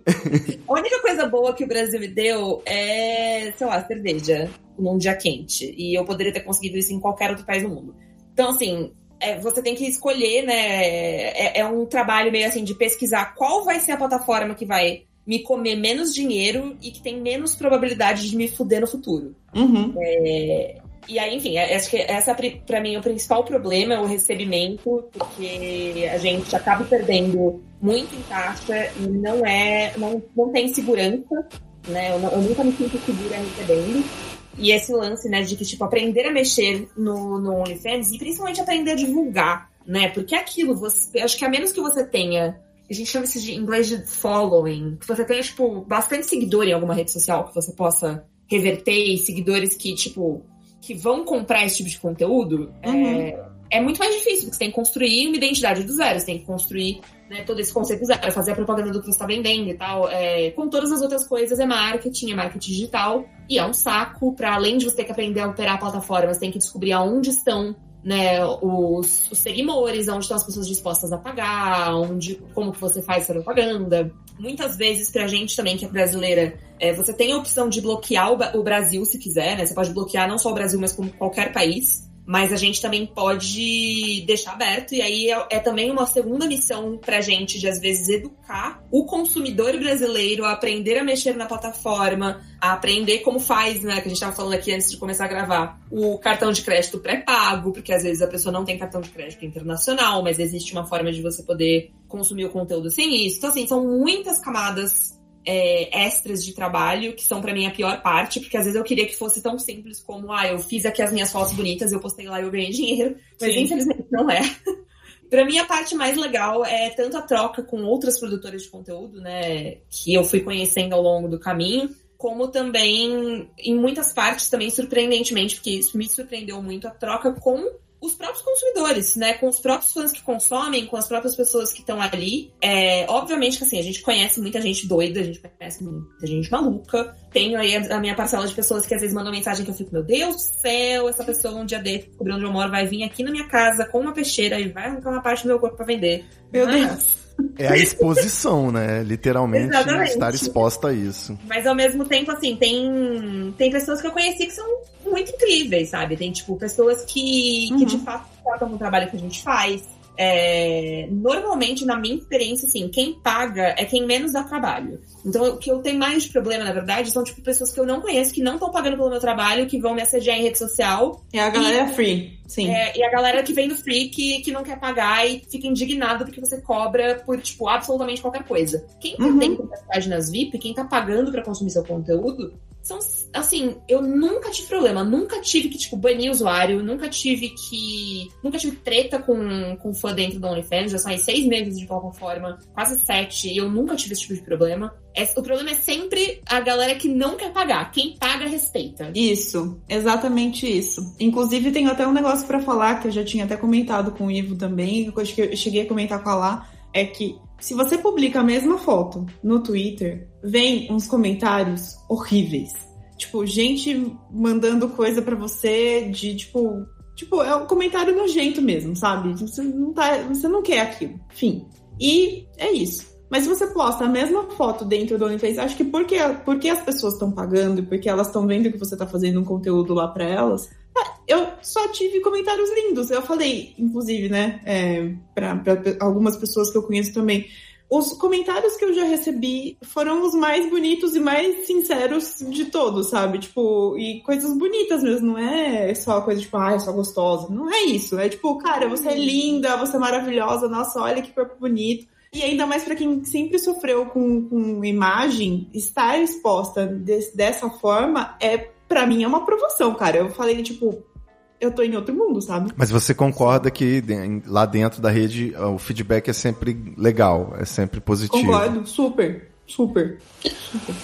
A única coisa boa que o Brasil me deu é, sei lá, cerveja num dia quente. E eu poderia ter conseguido isso em qualquer outro país do mundo. Então, assim, é, você tem que escolher, né? É, é, um trabalho meio assim de pesquisar qual vai ser a plataforma que vai me comer menos dinheiro e que tem menos probabilidade de me fuder no futuro. Uhum. É, e aí, enfim, é, acho que essa para mim o principal problema é o recebimento, porque a gente acaba perdendo muito em taxa e não é, não, não tem segurança, né? Eu, eu nunca me sinto segura recebendo. E esse lance, né, de que, tipo, aprender a mexer no, no OnlyFans e principalmente aprender a divulgar, né? Porque é aquilo, você, acho que a menos que você tenha, a gente chama isso de inglês de following, que você tenha, tipo, bastante seguidor em alguma rede social que você possa reverter e seguidores que, tipo, que vão comprar esse tipo de conteúdo, uhum. é, é, muito mais difícil, porque você tem que construir uma identidade do zero, você tem que construir né, todo esse conceito do zero, fazer a propaganda do que você está vendendo e tal. É, com todas as outras coisas, é marketing, é marketing digital, e é um saco, para além de você ter que aprender a operar a plataforma, você tem que descobrir aonde estão né, os, os seguidores, onde estão as pessoas dispostas a pagar, onde, como que você faz essa propaganda. Muitas vezes, pra gente também, que é brasileira, é, você tem a opção de bloquear o, o Brasil se quiser, né? Você pode bloquear não só o Brasil, mas como qualquer país mas a gente também pode deixar aberto, e aí é, é também uma segunda missão pra gente de, às vezes, educar o consumidor brasileiro a aprender a mexer na plataforma, a aprender como faz, né, que a gente tava falando aqui antes de começar a gravar, o cartão de crédito pré-pago, porque às vezes a pessoa não tem cartão de crédito internacional, mas existe uma forma de você poder consumir o conteúdo sem isso. Então, assim, são muitas camadas é, extras de trabalho, que são para mim a pior parte, porque às vezes eu queria que fosse tão simples como, ah, eu fiz aqui as minhas fotos bonitas, eu postei lá e eu ganhei dinheiro, mas Sim. infelizmente não é. Para mim, a parte mais legal é tanto a troca com outras produtoras de conteúdo, né, que eu fui conhecendo ao longo do caminho, como também, em muitas partes, também surpreendentemente, porque isso me surpreendeu muito, a troca com os próprios consumidores, né? Com os próprios fãs que consomem, com as próprias pessoas que estão ali. É, obviamente que assim, a gente conhece muita gente doida, a gente conhece muita gente maluca. Tenho aí a, minha parcela de pessoas que às vezes mandam mensagem que eu fico, meu Deus do céu, essa pessoa um dia desse, descobriu onde eu moro, vai vir aqui na minha casa com uma peixeira e vai arrancar uma parte do meu corpo pra vender. Meu Mas... Deus. É a exposição, né? Literalmente Exatamente. estar exposta a isso. Mas ao mesmo tempo, assim, tem, tem pessoas que eu conheci que são muito incríveis, sabe? Tem, tipo, pessoas que, uhum. que de fato tratam o trabalho que a gente faz. É, normalmente, na minha experiência, assim, quem paga é quem menos dá trabalho. Então, o que eu tenho mais de problema, na verdade, são, tipo, pessoas que eu não conheço, que não estão pagando pelo meu trabalho, que vão me assediar em rede social. É a galera e, free, sim. É, e a galera que vem do free, que, que não quer pagar e fica indignado porque você cobra por, tipo, absolutamente qualquer coisa. Quem tá uhum. dentro das páginas VIP, quem tá pagando para consumir seu conteúdo, são, assim, eu nunca tive problema, nunca tive que, tipo, banir usuário, nunca tive que. Nunca tive treta com, com fã dentro do OnlyFans, eu saí seis meses de plataforma, quase sete, e eu nunca tive esse tipo de problema. É, o problema é sempre a galera que não quer pagar. Quem paga, respeita. Isso, exatamente isso. Inclusive, tem até um negócio para falar que eu já tinha até comentado com o Ivo também, que eu cheguei a comentar com a Lá, é que se você publica a mesma foto no Twitter, vem uns comentários horríveis. Tipo, gente mandando coisa para você de tipo. Tipo, é um comentário nojento mesmo, sabe? Você não, tá, você não quer aquilo. Enfim. E é isso. Mas se você posta a mesma foto dentro do OnlyFans, acho que porque, porque as pessoas estão pagando e porque elas estão vendo que você está fazendo um conteúdo lá para elas, eu só tive comentários lindos. Eu falei, inclusive, né, é, para algumas pessoas que eu conheço também. Os comentários que eu já recebi foram os mais bonitos e mais sinceros de todos, sabe? Tipo, e coisas bonitas mesmo, não é só coisa tipo, ah, eu sou gostosa. Não é isso. É tipo, cara, você é linda, você é maravilhosa, nossa, olha que corpo bonito. E ainda mais para quem sempre sofreu com, com imagem, estar exposta de, dessa forma é para mim é uma aprovação, cara. Eu falei, tipo, eu tô em outro mundo, sabe? Mas você concorda que lá dentro da rede o feedback é sempre legal, é sempre positivo? Concordo, super. Super.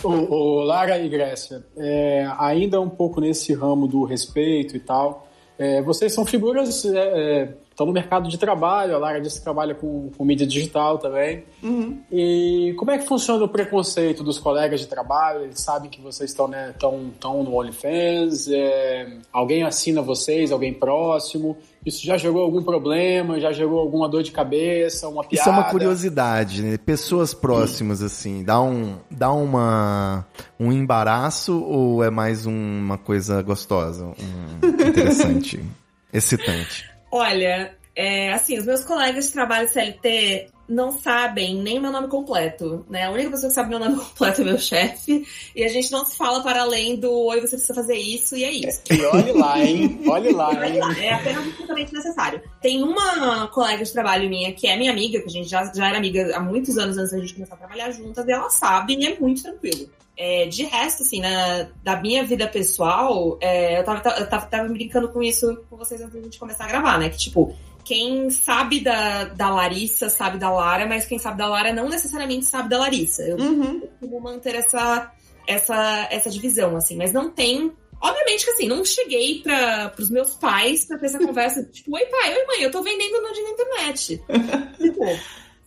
O, o Lara e Grécia, é, ainda um pouco nesse ramo do respeito e tal, é, vocês são figuras é, é estão no mercado de trabalho, a Lara disse que trabalha com, com mídia digital também. Uhum. E como é que funciona o preconceito dos colegas de trabalho? Eles sabem que vocês estão né, tão, tão no OnlyFans? É, alguém assina vocês, alguém próximo? Isso já gerou algum problema? Já gerou alguma dor de cabeça, uma piada? Isso é uma curiosidade, né? Pessoas próximas, assim, dá um, dá uma, um embaraço ou é mais uma coisa gostosa, um, interessante, excitante? Olha, é, assim, os meus colegas de trabalho CLT não sabem nem meu nome completo, né? A única pessoa que sabe meu nome completo é meu chefe, e a gente não se fala para além do oi, você precisa fazer isso, e é isso. E olhe lá, hein? Olhe lá, hein? É apenas absolutamente necessário. Tem uma colega de trabalho minha que é minha amiga, que a gente já, já era amiga há muitos anos antes da gente começar a trabalhar juntas, e ela sabe e é muito tranquilo. É, de resto, assim, na, da minha vida pessoal, é, eu, tava, eu tava, tava brincando com isso com vocês antes de gente começar a gravar, né? Que, tipo, quem sabe da, da Larissa sabe da Lara, mas quem sabe da Lara não necessariamente sabe da Larissa. Eu uhum. vou manter essa, essa, essa divisão, assim, mas não tem. Obviamente que assim, não cheguei para os meus pais para ter essa conversa, tipo, oi pai, oi mãe, eu tô vendendo nude na internet. tipo,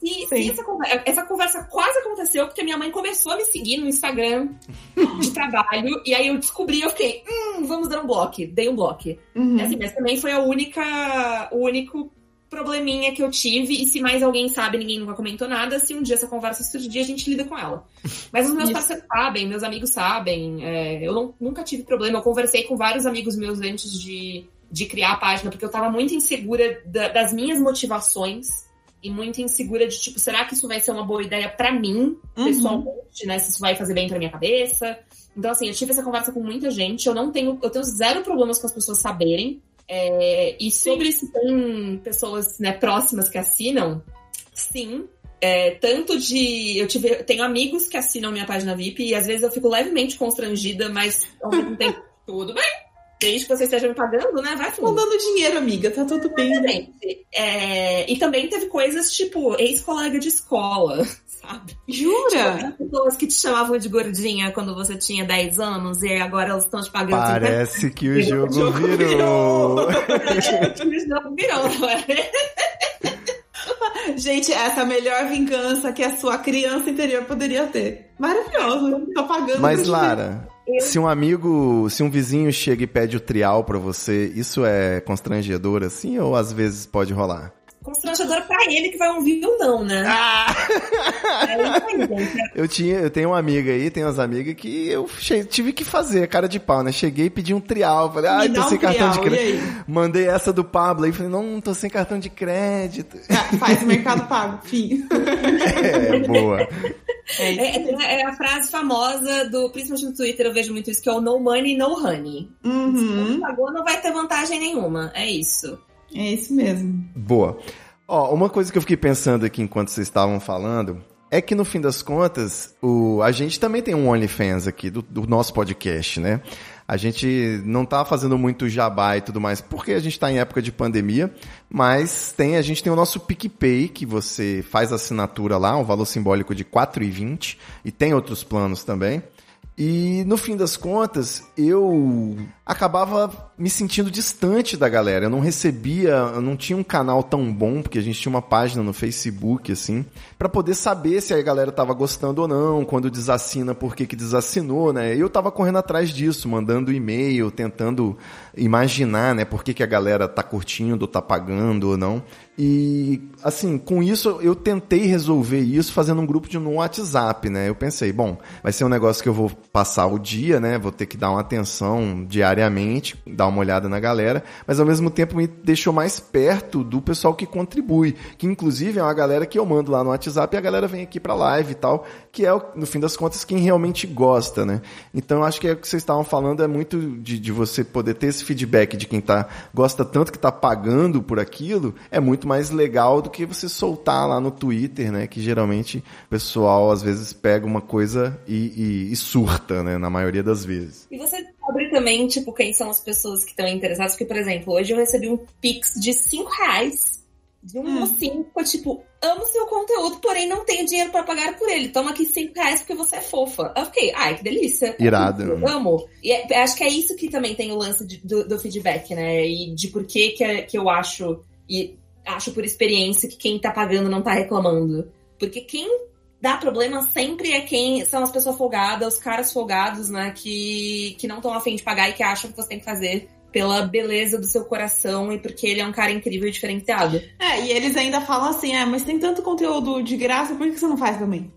e, e essa, conversa, essa, conversa, quase aconteceu porque minha mãe começou a me seguir no Instagram de trabalho. e aí eu descobri, eu fiquei, hum, vamos dar um bloco. Dei um bloco. Uhum. Assim, mas também foi a única, o único probleminha que eu tive. E se mais alguém sabe, ninguém nunca comentou nada. Se um dia essa conversa surgir, a gente lida com ela. Mas os meus Isso. parceiros sabem, meus amigos sabem. É, eu não, nunca tive problema. Eu conversei com vários amigos meus antes de, de criar a página, porque eu tava muito insegura da, das minhas motivações e muito insegura de tipo, será que isso vai ser uma boa ideia para mim, uhum. pessoalmente, né? Se isso vai fazer bem pra minha cabeça. Então, assim, eu tive essa conversa com muita gente. Eu não tenho, eu tenho zero problemas com as pessoas saberem. É, e sobre se tem pessoas né, próximas que assinam, sim. É, tanto de. Eu tive, tenho amigos que assinam minha página VIP e às vezes eu fico levemente constrangida, mas ao mesmo tempo tudo bem Desde que você esteja me pagando, né? Vai fundo. dando dinheiro, amiga. Tá tudo bem. Né? É, e também teve coisas tipo ex-colega de escola, sabe? Jura? Tipo, pessoas que te chamavam de gordinha quando você tinha 10 anos e agora elas estão te pagando. Parece que o jogo, virou. o jogo virou, não é? Gente, essa é a melhor vingança que a sua criança interior poderia ter. Maravilhoso. Tô pagando. Mas, Lara, se um amigo, se um vizinho chega e pede o trial para você, isso é constrangedor assim ou às vezes pode rolar? Constrangedora pra ele que vai ouvir ou não, né? Ah! É eu tinha, eu tenho uma amiga aí, tenho umas amigas que eu tive que fazer, cara de pau, né? Cheguei e pedi um trial, falei, ai, ah, tô sem um cartão trial, de crédito. Mandei essa do Pablo aí, falei, não, tô sem cartão de crédito. É, faz o mercado pago, fim. É, boa. É, é, é, a frase famosa do, principalmente no Twitter, eu vejo muito isso, que é o no money, no honey. Uhum. Se não pagou, não vai ter vantagem nenhuma. É isso. É isso mesmo. Boa. Ó, uma coisa que eu fiquei pensando aqui enquanto vocês estavam falando é que no fim das contas, o, a gente também tem um OnlyFans aqui do, do nosso podcast, né? A gente não tá fazendo muito jabá e tudo mais, porque a gente está em época de pandemia, mas tem, a gente tem o nosso PicPay, que você faz assinatura lá, um valor simbólico de R$ 4,20, e tem outros planos também. E no fim das contas, eu acabava me sentindo distante da galera. Eu não recebia, eu não tinha um canal tão bom, porque a gente tinha uma página no Facebook, assim, para poder saber se a galera tava gostando ou não, quando desassina, por que que desassinou, né? Eu tava correndo atrás disso, mandando e-mail, tentando imaginar, né, por que que a galera tá curtindo, tá pagando ou não. E, assim, com isso eu tentei resolver isso fazendo um grupo de no WhatsApp, né? Eu pensei, bom, vai ser um negócio que eu vou passar o dia, né? Vou ter que dar uma atenção diariamente, dar uma olhada na galera, mas ao mesmo tempo me deixou mais perto do pessoal que contribui, que inclusive é uma galera que eu mando lá no WhatsApp e a galera vem aqui pra live e tal, que é, no fim das contas, quem realmente gosta, né? Então acho que é o que vocês estavam falando é muito de, de você poder ter esse feedback de quem tá, gosta tanto que tá pagando por aquilo, é muito mais legal do que você soltar lá no Twitter, né? Que geralmente o pessoal às vezes pega uma coisa e, e, e surta, né? Na maioria das vezes. E você descobre também, tipo, quem são as pessoas que estão interessadas. Porque, por exemplo, hoje eu recebi um Pix de 5 reais de um Hum. mocinho tipo, amo seu conteúdo, porém não tenho dinheiro pra pagar por ele. Toma aqui 5 reais porque você é fofa. Eu fiquei, ai, que delícia. Irado, Eu amo. E é- acho que é isso que também tem o lance de- do, do feedback, né? E de por que que, é- que eu acho, e acho por experiência, que quem tá pagando não tá reclamando. Porque quem dá problema sempre é quem são as pessoas folgadas, os caras folgados, né? Que, que não estão afim de pagar e que acham que você tem que fazer pela beleza do seu coração e porque ele é um cara incrível e diferenciado. É, e eles ainda falam assim, é, mas tem tanto conteúdo de graça, por que você não faz também?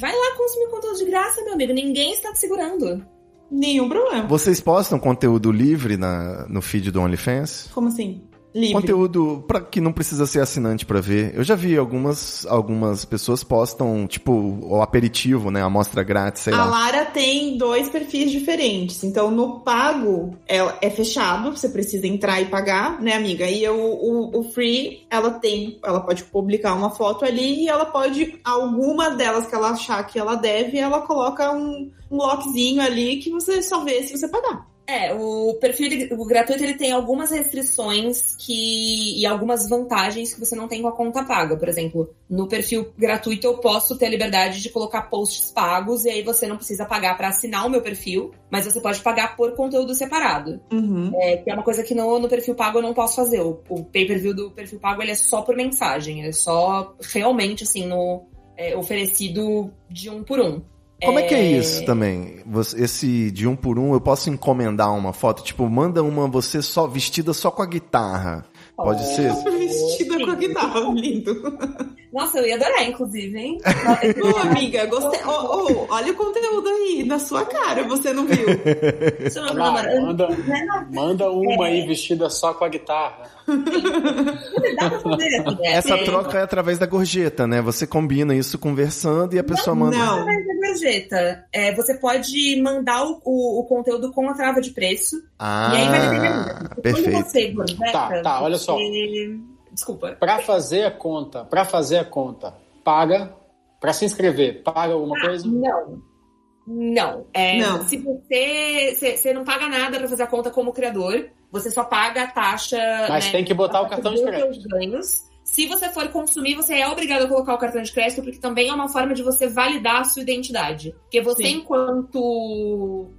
Vai lá consumir conteúdo de graça, meu amigo. Ninguém está te segurando. Nenhum problema. Vocês postam conteúdo livre na, no feed do OnlyFans? Como assim? Livre. Conteúdo para que não precisa ser assinante pra ver. Eu já vi algumas algumas pessoas postam tipo o aperitivo, né, a amostra grátis, sei A lá. Lara tem dois perfis diferentes. Então, no pago, é, é fechado, você precisa entrar e pagar, né, amiga? E o, o, o free, ela tem, ela pode publicar uma foto ali e ela pode, alguma delas que ela achar que ela deve, ela coloca um, um lockzinho ali que você só vê se você pagar. É, o perfil ele- o gratuito ele tem algumas restrições que e algumas vantagens que você não tem com a conta paga. Por exemplo, no perfil gratuito eu posso ter a liberdade de colocar posts pagos e aí você não precisa pagar para assinar o meu perfil, mas você pode pagar por conteúdo separado. Uhum. É, que é uma coisa que no, no perfil pago eu não posso fazer. O, o pay-per-view do perfil pago ele é só por mensagem, é só realmente assim no é, oferecido de um por um. Como é que é isso também? Esse de um por um, eu posso encomendar uma foto? Tipo, manda uma você só vestida só com a guitarra. Pode ser? Vestida com a guitarra, lindo. Nossa, eu ia adorar, inclusive, hein? Ô, amiga, gostei. Ô, ô, olha o conteúdo aí, na sua cara, você não viu? Não, Ah, não, manda, manda uma aí vestida só com a guitarra. dá pra fazer assim, é, Essa é, troca é através da gorjeta, né? Você combina isso conversando e a pessoa manda. Não. Através da gorjeta. É, você pode mandar o, o, o conteúdo com a trava de preço. Ah, e aí vai depender. Quando perfeito. você gorjeta, Tá, tá, olha só. você- Desculpa. Pra fazer a conta, para fazer a conta, paga. Pra se inscrever, paga alguma coisa? Não. Não. É, Não. Se você, você, você não paga nada pra fazer a conta como criador, você só paga a taxa. Mas né, tem que botar o cartão de crédito. ganhos. Se você for consumir, você é obrigado a colocar o cartão de crédito, porque também é uma forma de você validar a sua identidade. Porque você, Sim. enquanto,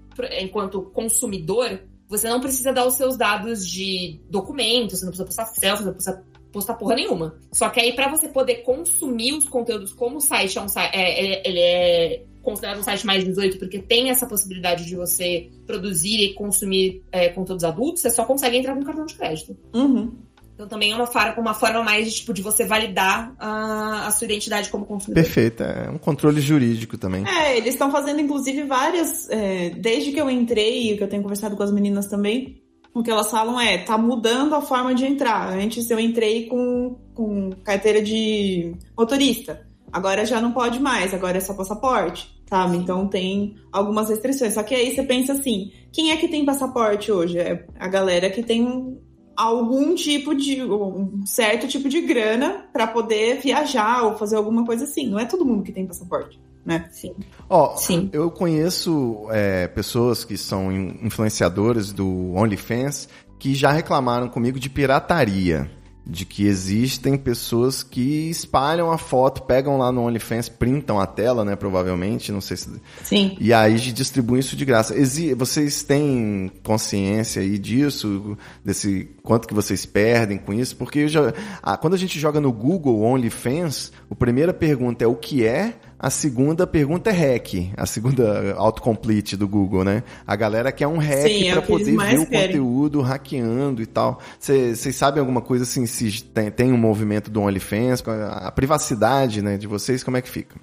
enquanto consumidor, você não precisa dar os seus dados de documentos, você não precisa postar selfie, você não precisa postar porra nenhuma. Só que aí, pra você poder consumir os conteúdos como o site é um site. É, ele, ele é considerado um site mais 18 porque tem essa possibilidade de você produzir e consumir é, conteúdos adultos, você só consegue entrar com cartão de crédito. Uhum. Então também é uma, uma forma mais de, tipo, de você validar a, a sua identidade como consumidor. Perfeito, é um controle jurídico também. É, eles estão fazendo inclusive várias. é, desde que eu entrei, e que eu tenho conversado com as meninas também, o que elas falam é, tá mudando a forma de entrar. Antes eu entrei com, com carteira de motorista. Agora já não pode mais, agora é só passaporte, sabe? Então tem algumas restrições. Só que aí você pensa assim, quem é que tem passaporte hoje? É a galera que tem um, algum tipo de um certo tipo de grana para poder viajar ou fazer alguma coisa assim. Não é todo mundo que tem passaporte. Né? Sim. Ó, Sim. eu conheço é, pessoas que são in- influenciadoras do OnlyFans que já reclamaram comigo de pirataria. De que existem pessoas que espalham a foto, pegam lá no OnlyFans, printam a tela, né? Provavelmente, não sei se. Sim. E aí distribuem isso de graça. Vocês têm consciência aí disso? Desse quanto que vocês perdem com isso? Porque já, ah, quando a gente joga no Google OnlyFans, a primeira pergunta é o que é, a segunda pergunta é hack, a segunda autocomplete do Google, né? A galera quer um hack é para poder ver o querem. conteúdo hackeando e tal. Vocês sabem alguma coisa assim, se tem, tem um movimento do OnlyFans, a privacidade né, de vocês, como é que fica?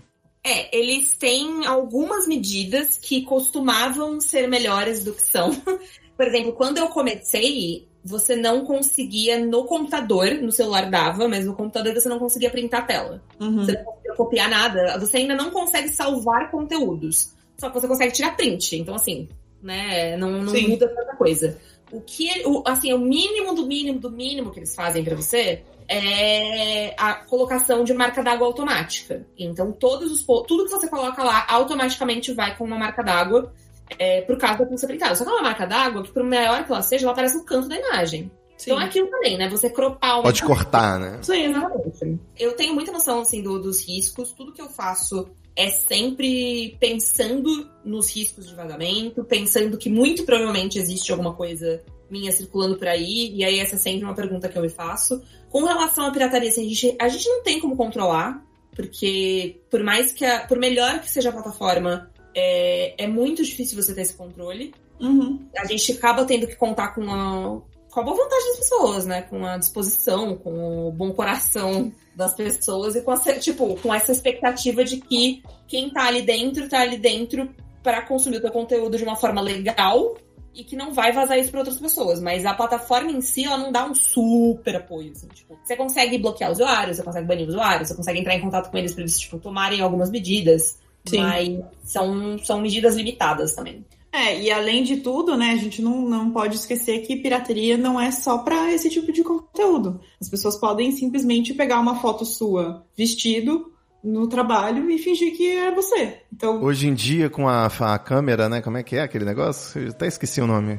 É, eles têm algumas medidas que costumavam ser melhores do que são. Por exemplo, quando eu comecei, você não conseguia no computador, no celular dava, mas no computador você não conseguia printar a tela. Uhum. Você não conseguia copiar nada. Você ainda não consegue salvar conteúdos. Só que você consegue tirar print. Então, assim, né, não, não muda tanta coisa. O que, o, assim, o mínimo do mínimo do mínimo que eles fazem pra você é a colocação de marca d'água automática. Então, todos os tudo que você coloca lá automaticamente vai com uma marca d'água é, por causa da pulsa printada. Só que é uma marca d'água que, por maior que ela seja, ela aparece no canto da imagem. Sim. Então é aquilo também, né? Você cropar uma Pode cortar, né? Sim, Exatamente. Eu tenho muita noção, assim, do- dos riscos. Tudo que eu faço é sempre pensando nos riscos de vazamento, pensando que muito provavelmente existe alguma coisa minha circulando por aí, e aí essa é sempre uma pergunta que eu me faço. Com relação à pirataria, assim, a gente, a gente não tem como controlar, porque por mais que a, por melhor que seja a plataforma, é, é muito difícil você ter esse controle Uhum. a gente acaba tendo que contar com a, com a boa vontade das pessoas, né? Com a disposição, com o bom coração das pessoas e com, essa, tipo, com essa expectativa de que quem tá ali dentro, tá ali dentro para consumir o teu conteúdo de uma forma legal e que não vai vazar isso para outras pessoas. Mas a plataforma em si, ela não dá um super apoio, assim, tipo, você consegue bloquear usuários, você consegue banir usuários, você consegue entrar em contato com eles para eles, tipo, tomarem algumas medidas. Sim. Mas são, são medidas limitadas também. É, e além de tudo, né, a gente não, não pode esquecer que pirateria não é só pra esse tipo de conteúdo. As pessoas podem simplesmente pegar uma foto sua vestido no trabalho e fingir que é você. Então, Hoje em dia, com a, a câmera, né? Como é que é aquele negócio? Eu até esqueci o nome.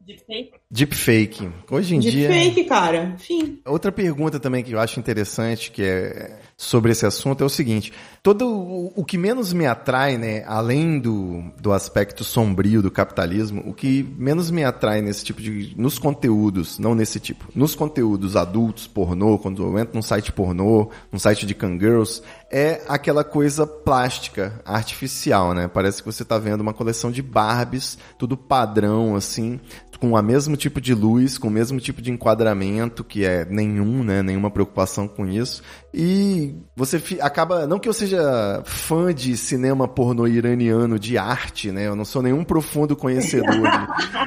Deepfake. Deepfake. Hoje em dia. fake, cara. Enfim. Outra pergunta também que eu acho interessante que é sobre esse assunto é o seguinte: todo o, que menos me atrai, né, além do, do aspecto sombrio do capitalismo, o que menos me atrai nesse tipo de nos conteúdos, não nesse tipo, nos conteúdos adultos, pornô, quando eu entro num site pornô, num site de cangirls, é aquela coisa plástica, artificial, né? Parece que você tá vendo uma coleção de Barbies, tudo padrão assim, com o mesmo tipo de luz, com o mesmo tipo de enquadramento, que é nenhum, né? Nenhuma preocupação com isso. E você acaba. Não que eu seja fã de cinema pornô iraniano de arte, né? Eu não sou nenhum profundo conhecedor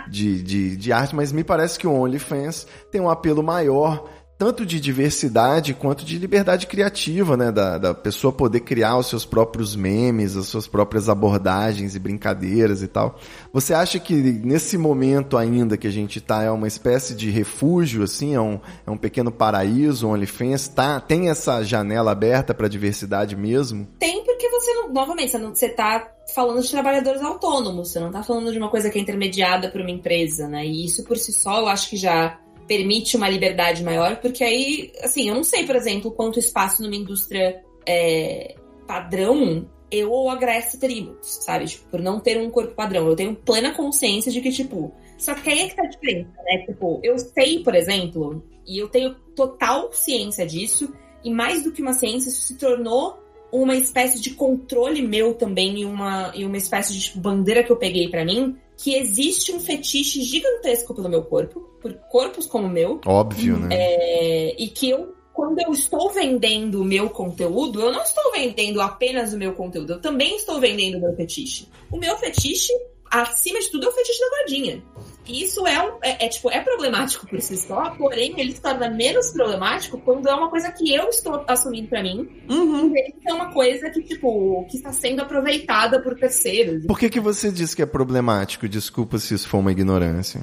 de, de, de, de arte, mas me parece que o OnlyFans tem um apelo maior tanto de diversidade quanto de liberdade criativa, né? Da, da pessoa poder criar os seus próprios memes, as suas próprias abordagens e brincadeiras e tal. Você acha que nesse momento ainda que a gente tá é uma espécie de refúgio, assim, é um, é um pequeno paraíso, o OnlyFans, tá, tem essa janela aberta para diversidade mesmo? Tem porque você não. Novamente, você, não, você tá falando de trabalhadores autônomos, você não tá falando de uma coisa que é intermediada por uma empresa, né? E isso por si só eu acho que já permite uma liberdade maior, porque aí, assim, eu não sei, por exemplo, quanto espaço numa indústria é, padrão eu ou a Grécia teríamos, sabe? Tipo, por não ter um corpo padrão. Eu tenho plena consciência de que, tipo. Só que aí é que tá a diferença, né? Tipo, eu sei, por exemplo, e eu tenho total ciência disso, e mais do que uma ciência, isso se tornou uma espécie de controle meu também e uma, e uma espécie de tipo, bandeira que eu peguei pra mim, que existe um fetiche gigantesco pelo meu corpo, por corpos como o meu, Óbvio, né? é, e que eu, quando eu estou vendendo o meu conteúdo, eu não estou vendendo apenas o meu conteúdo, eu também estou vendendo o meu fetiche. O meu fetiche, acima de tudo, é o fetiche da gordinha. Isso é, um- é, é, tipo, é problemático por si só, porém ele se torna menos problemático quando é uma coisa que eu estou assumindo pra mim, Uhum. e é uma coisa que, tipo, que está sendo aproveitada por terceiros. Por que, que você diz que é problemático? Desculpa se isso for uma ignorância.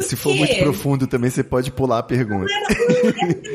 Se for muito profundo também, você pode pular a pergunta.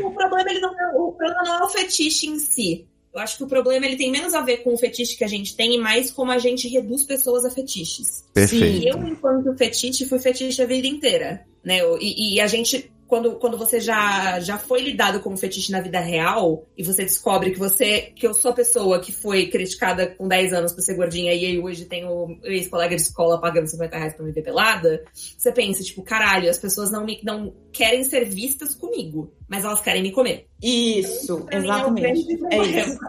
o problema, ele não é, o problema não é o fetiche em si. Eu acho que o problema ele tem menos a ver com o fetiche que a gente tem e mais como a gente reduz pessoas a fetiches. Perfeito. Sim, eu, enquanto fetiche, fui fetiche a vida inteira. Né? E, e a gente quando, quando você já, já foi lidado como fetiche na vida real e você descobre que você que eu sou a pessoa que foi criticada com 10 anos por ser gordinha e aí hoje tenho ex-colega de escola pagando 50 reais pra me ver pelada, você pensa, tipo, caralho, as pessoas não, me, não querem ser vistas comigo, mas elas querem me comer. Isso, então, exatamente. É, isso.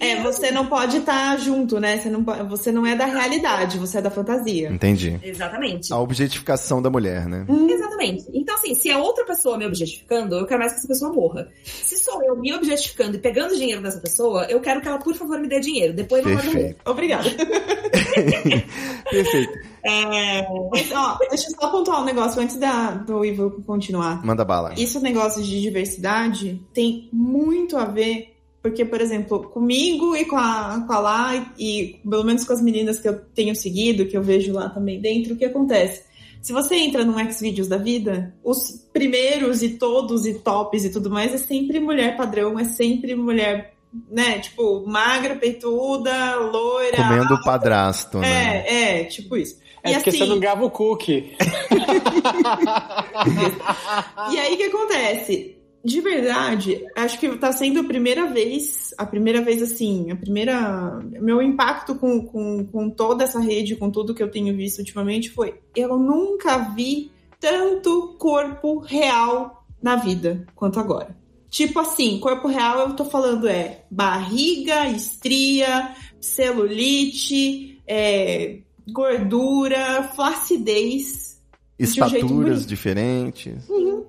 É, você não pode estar tá junto, né? Você não, você não é da realidade, você é da fantasia. Entendi. Exatamente. A objetificação da mulher, né? Hum. Exatamente. Então, assim, se a outra pessoa me objetificando, eu quero mais que essa pessoa morra. Se sou eu me objetificando e pegando dinheiro dessa pessoa, eu quero que ela, por favor, me dê dinheiro. Depois não Perfeito. Obrigada. Perfeito. É... Mas, ó, deixa eu só pontuar um negócio antes da, do Ivo continuar. Manda bala. Isso negócio de diversidade tem muito a ver porque, por exemplo, comigo e com a, com a lá, e pelo menos com as meninas que eu tenho seguido, que eu vejo lá também dentro, o que acontece? Se você entra num Xvideos da vida, os primeiros e todos e tops e tudo mais é sempre mulher padrão, é sempre mulher, né? Tipo, magra, peituda, loira. Comendo o padrasto, né? É, é, tipo isso. É e porque assim... você não grava o cookie. e aí o que acontece? De verdade, acho que tá sendo a primeira vez, a primeira vez assim, a primeira. Meu impacto com, com, com toda essa rede, com tudo que eu tenho visto ultimamente foi: eu nunca vi tanto corpo real na vida quanto agora. Tipo assim, corpo real eu tô falando é barriga, estria, celulite, é, gordura, flacidez. Estaturas um diferentes. Uhum.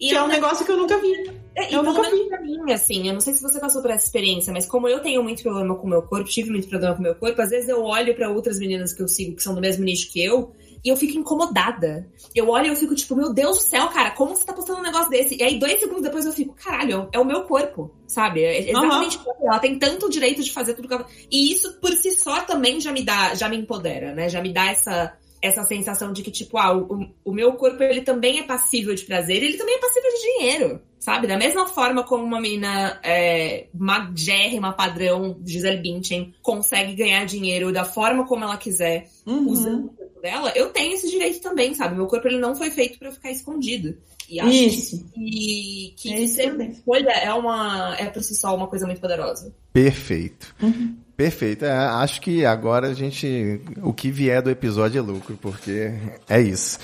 E que é um negócio que eu nunca vi. É, eu nunca vi. Pra mim, assim, eu não sei se você passou por essa experiência, mas como eu tenho muito problema com o meu corpo, tive muito problema com o meu corpo, às vezes eu olho para outras meninas que eu sigo que são do mesmo nicho que eu, e eu fico incomodada. Eu olho e eu fico tipo, meu Deus do céu, cara, como você tá postando um negócio desse? E aí, dois segundos depois eu fico, caralho, é o meu corpo, sabe? É exatamente uhum. ela tem tanto direito de fazer tudo que ela... E isso por si só também já me dá, já me empodera, né? Já me dá essa essa sensação de que, tipo, ah, o, o meu corpo ele também é passível de prazer, ele também é passível de dinheiro, sabe? Da mesma forma como uma menina é, magérrima, padrão, Gisele Bündchen, consegue ganhar dinheiro da forma como ela quiser, uhum. usando o corpo dela, eu tenho esse direito também, sabe? Meu corpo ele não foi feito para ficar escondido. E acho isso. que, que é ser uma escolha é, uma, é por si só uma coisa muito poderosa. Perfeito. Uhum. Perfeito. É, acho que agora a gente. O que vier do episódio é lucro, porque é isso.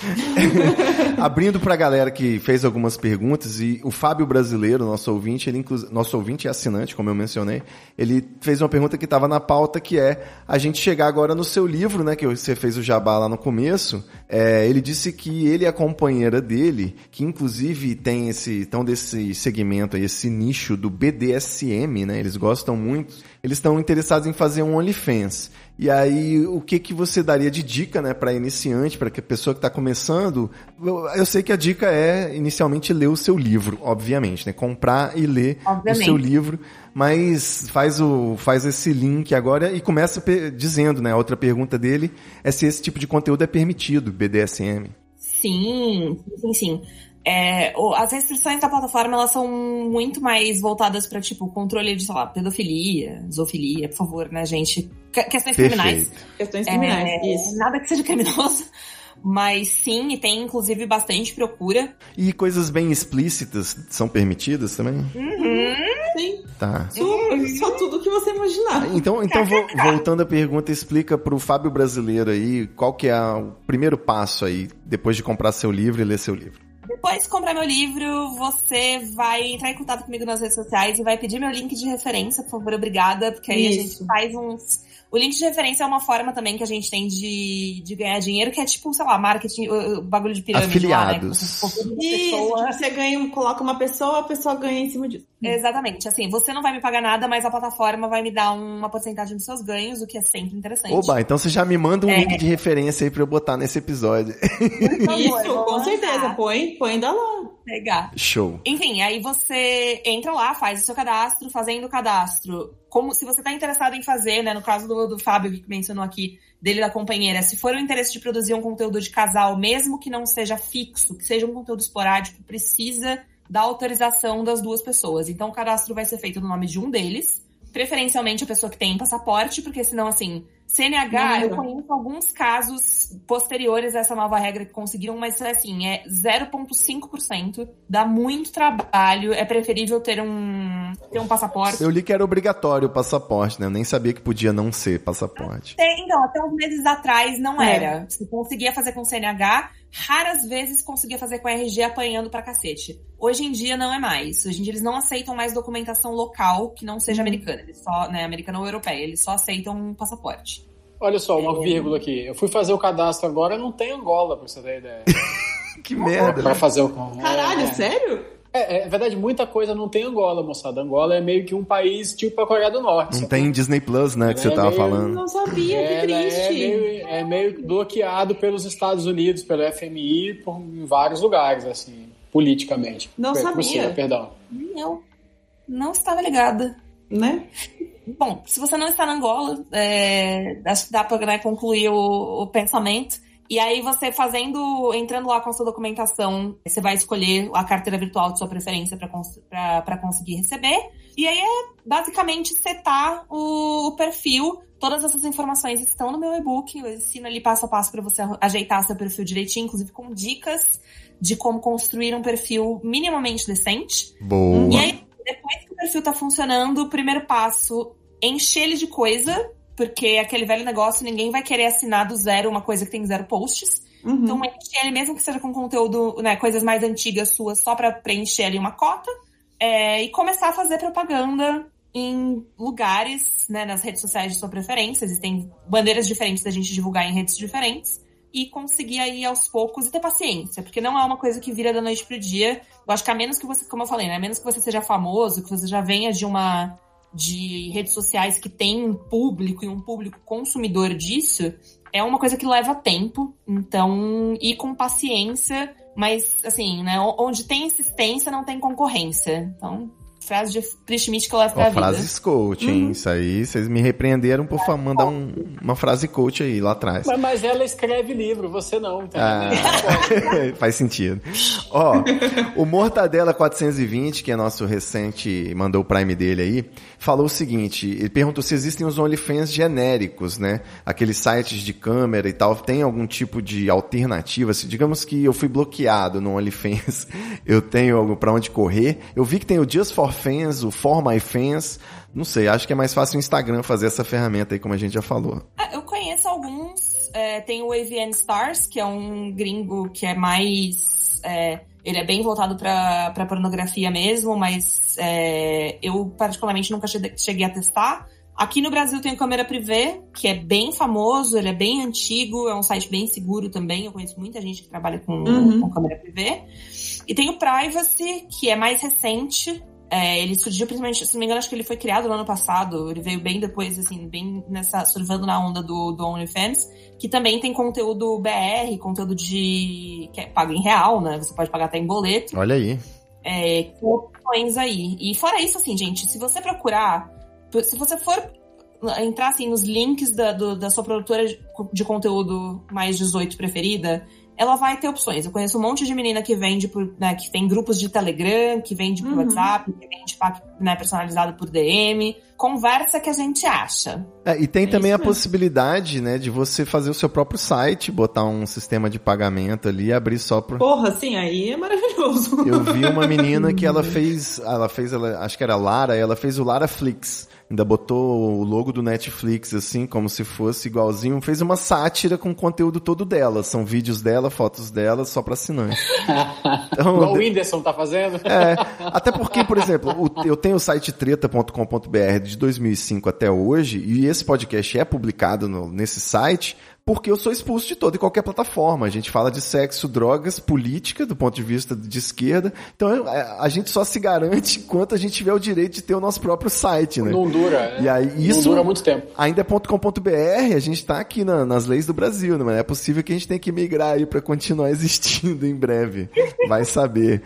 Abrindo para a galera que fez algumas perguntas, e o Fábio Brasileiro, nosso ouvinte, ele inclu... nosso ouvinte é assinante, como eu mencionei, ele fez uma pergunta que estava na pauta, que é a gente chegar agora no seu livro, né? Que você fez o jabá lá no começo. É, ele disse que ele e a companheira dele, que inclusive tem esse. tão desse segmento aí, esse nicho do BDSM, né? Eles gostam muito eles estão interessados em fazer um OnlyFans. E aí, o que que você daria de dica, né, para iniciante, para que a pessoa que está começando? Eu, eu, sei que a dica é inicialmente ler o seu livro, obviamente, né, comprar e ler obviamente. o seu livro, mas faz o faz esse link agora e começa dizendo, né, a outra pergunta dele é se esse tipo de conteúdo é permitido, BDSM. Sim, sim, sim. É, as restrições da plataforma elas são muito mais voltadas para tipo controle de, sei lá, pedofilia, zoofilia, por favor, né, gente? questões Perfeito. criminais. Questões criminais, é, isso. Nada que seja criminoso. Mas sim, e tem inclusive bastante procura. E coisas bem explícitas são permitidas também? Uhum. Sim. Tá. Só tudo que você imaginar. Então, então vou, voltando à pergunta, explica pro Fábio Brasileiro aí qual que é o primeiro passo aí, depois de comprar seu livro e ler seu livro. Depois de comprar meu livro, você vai entrar em contato comigo nas redes sociais e vai pedir meu link de referência, por favor, obrigada, porque aí Isso. a gente faz uns o link de referência é uma forma também que a gente tem de, de ganhar dinheiro, que é tipo, sei lá, marketing, o, o bagulho de pirâmide. Afiliados. Lá, né? Isso, você ganha, coloca uma pessoa, a pessoa ganha em cima disso. Exatamente. Assim, você não vai me pagar nada, mas a plataforma vai me dar uma porcentagem dos seus ganhos, o que é sempre interessante. Oba, então você já me manda um é. link de referência aí pra eu botar nesse episódio. Isso, com certeza. Põe, põe da lá. pegar. Show. Enfim, aí você entra lá, faz o seu cadastro, fazendo o cadastro. Como se você está interessado em fazer, né? No caso do, do Fábio, que mencionou aqui, dele da companheira, se for o interesse de produzir um conteúdo de casal, mesmo que não seja fixo, que seja um conteúdo esporádico, precisa da autorização das duas pessoas. Então o cadastro vai ser feito no nome de um deles, preferencialmente a pessoa que tem passaporte, porque senão, assim, CNH, Não, eu conheço alguns casos posteriores a essa nova regra que conseguiram, mas assim, é 0,5%. Dá muito trabalho. É preferível ter um, ter um passaporte. Eu li que era obrigatório o passaporte, né? Eu nem sabia que podia não ser passaporte. Até- Então, até uns meses atrás não É. era. Você conseguia fazer com CNH, raras vezes conseguia fazer com RG apanhando pra cacete. Hoje em dia não é mais. Hoje em dia eles não aceitam mais documentação local que não seja americana. Eles só, né, americana ou europeia. Eles só aceitam um passaporte. Olha só, uma vírgula aqui. Eu fui fazer o cadastro agora, não tem Angola, pra você ter ideia. Que merda. pra fazer o. Caralho, é, sério? É, é verdade, muita coisa não tem Angola, moçada. Angola é meio que um país tipo a Coreia do Norte. Não tem Disney Plus, né? Que você É tava meio- falando. Não sabia, que Ela triste. é meio, é meio bloqueado pelos Estados Unidos, pelo FMI, por, em vários lugares, assim, politicamente. Não Por- sabia. Por cima, perdão. Eu não estava ligada. Né? Bom, se você não está na Angola, é, acho que dá para né, concluir o, o pensamento. E aí você fazendo, entrando lá com a sua documentação, você vai escolher a carteira virtual de sua preferência para conseguir receber. E aí é basicamente setar o, o perfil. Todas essas informações estão no meu e-book. Eu ensino ali passo a passo para você ajeitar seu perfil direitinho, inclusive com dicas de como construir um perfil minimamente decente. Boa. E aí, depois que o perfil tá funcionando, o primeiro passo, encher ele de coisa, porque aquele velho negócio, ninguém vai querer assinar do zero uma coisa que tem zero posts. Uhum. Então, encher ele, mesmo que seja com conteúdo, né, coisas mais antigas suas, só pra preencher ali uma cota. é, e começar a fazer propaganda em lugares, né, nas redes sociais de sua preferência. Existem bandeiras diferentes da gente divulgar em redes diferentes. E conseguir aí aos poucos e ter paciência, porque não é uma coisa que vira da noite pro dia. Eu acho que a menos que você, como eu falei, né? A menos que você seja famoso, que você já venha de uma. De redes sociais que tem um público e um público consumidor disso, é uma coisa que leva tempo. Então, ir com paciência, mas assim, né? Onde tem insistência, não tem concorrência. Então, frase de Chris Schmidt que eu levo pra vida. frases coach, hein? Isso aí, vocês me repreenderam por fa- mandar um- uma frase coach aí lá atrás. Mas, mas ela escreve livro, você não, tá? Ah, faz sentido. Ó, o Mortadela 420, que é nosso recente, mandou o Prime dele aí, falou o seguinte, ele perguntou se existem os OnlyFans genéricos, né? Aqueles sites de câmera e tal, tem algum tipo de alternativa? Se digamos que eu fui bloqueado no OnlyFans, eu tenho algo pra onde correr. Eu vi que tem o Just for Fans, o For My Fans, não sei, acho que é mais fácil o Instagram fazer essa ferramenta aí, como a gente já falou. Ah, eu conheço alguns. é, tem o AVN Stars, que é um gringo que é mais. é, ele é bem voltado pra, pra pornografia mesmo, mas é, eu particularmente nunca che- cheguei a testar. Aqui no Brasil tem o Câmera Privé, que é bem famoso, ele é bem antigo, é um site bem seguro também. Eu conheço muita gente que trabalha com, Uhum. com câmera privê. E tem o Privacy, que é mais recente. É, ele surgiu principalmente, se não me engano, acho que ele foi criado no ano passado. Ele veio bem depois, assim, bem nessa, surfando na onda do, do OnlyFans, que também tem conteúdo BR, conteúdo de. que é pago em real, né? Você pode pagar até em boleto Olha aí. é, com opções aí. E fora isso, assim, gente, se você procurar, se você for entrar assim nos links da, do- da sua produtora de, de conteúdo mais 18 preferida, ela vai ter opções. Eu conheço um monte de menina que vende por, né, que tem grupos de Telegram, que vende por Uhum. WhatsApp, que vende pack, né, personalizado por DM. Conversa que a gente acha. É, e tem É também a mesmo. possibilidade, né, de você fazer o seu próprio site, botar um sistema de pagamento ali e abrir só pro. Porra, sim, aí é maravilhoso. Eu vi uma menina que ela fez, ela fez, ela, acho que era Lara, ela fez o Lara Flix. Ainda botou o logo do Netflix, assim, como se fosse igualzinho. Fez uma sátira com o conteúdo todo dela. São vídeos dela, fotos dela, só pra assinante. Então, Igual o Whindersson tá fazendo. é, até porque, por exemplo, o- eu tenho o site treta.com.br de 2005 até hoje, e esse podcast é publicado no- nesse site, porque eu sou expulso de toda e qualquer plataforma. A gente fala de sexo, drogas, política, do ponto de vista de esquerda. Então é, a gente só se garante enquanto a gente tiver o direito de ter o nosso próprio site, né? Não dura. E aí, isso Não dura muito tempo. Ainda é .com.br, a gente tá aqui na- nas leis do Brasil, né? Mas é possível que a gente tenha que migrar aí para continuar existindo em breve. Vai saber.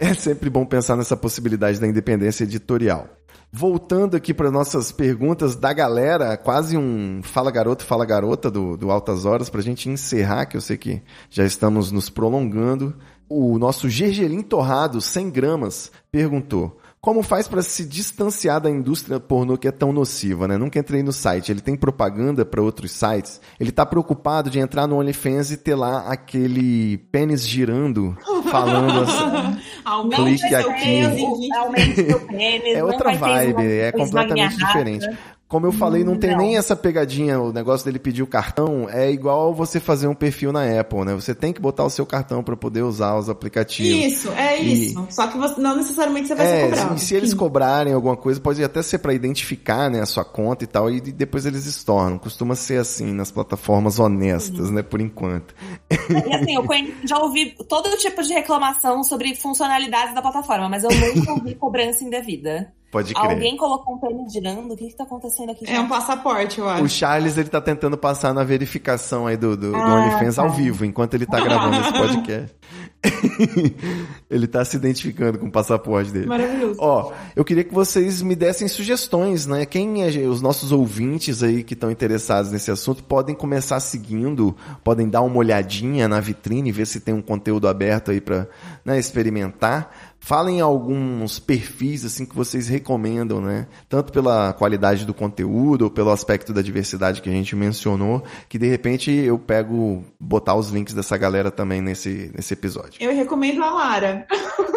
É sempre bom pensar nessa possibilidade da independência editorial. Voltando aqui para nossas perguntas da galera, quase um fala garoto, fala garota do, do Altas Horas, pra gente encerrar, que eu sei que já estamos nos prolongando. O nosso Gergelim Torrado, 100 gramas, perguntou: como faz para se distanciar da indústria pornô que é tão nociva, né? Nunca entrei no site. Ele tem propaganda para outros sites. Ele tá preocupado de entrar no OnlyFans e ter lá aquele pênis girando, falando assim. Aumente Clique seu aqui. pênis. Aumente seu pênis. É outra vibe, é completamente diferente. Como eu falei, não tem Não. nem essa pegadinha, o negócio dele pedir o cartão, é igual você fazer um perfil na Apple, né? Você tem que botar o seu cartão para poder usar os aplicativos. Isso, é E- isso. Só que você, não necessariamente você vai ser É, cobrado. e se eles cobrarem alguma coisa, pode até ser para identificar, né, a sua conta e tal, e depois eles estornam. Costuma ser assim nas plataformas honestas, Uhum. né, por enquanto. E assim, eu já ouvi todo tipo de reclamação sobre funcionalidades da plataforma, mas eu nunca ouvi cobrança indevida. Pode crer. Alguém colocou um pênis girando? O que que tá acontecendo aqui? É um passaporte, eu acho. O Charles, ele tá tentando passar na verificação aí do, do, do Ah, OnlyFans tá. ao vivo, enquanto ele tá gravando esse podcast. ele tá se identificando com o passaporte dele. Maravilhoso. Ó, eu queria que vocês me dessem sugestões, né? Quem é, os nossos ouvintes aí que estão interessados nesse assunto podem começar seguindo, podem dar uma olhadinha na vitrine, ver se tem um conteúdo aberto aí pra né, experimentar. Falem alguns perfis assim que vocês recomendam, né? Tanto pela qualidade do conteúdo ou pelo aspecto da diversidade que a gente mencionou, que de repente eu pego botar os links dessa galera também nesse, nesse episódio. Eu recomendo a Lara.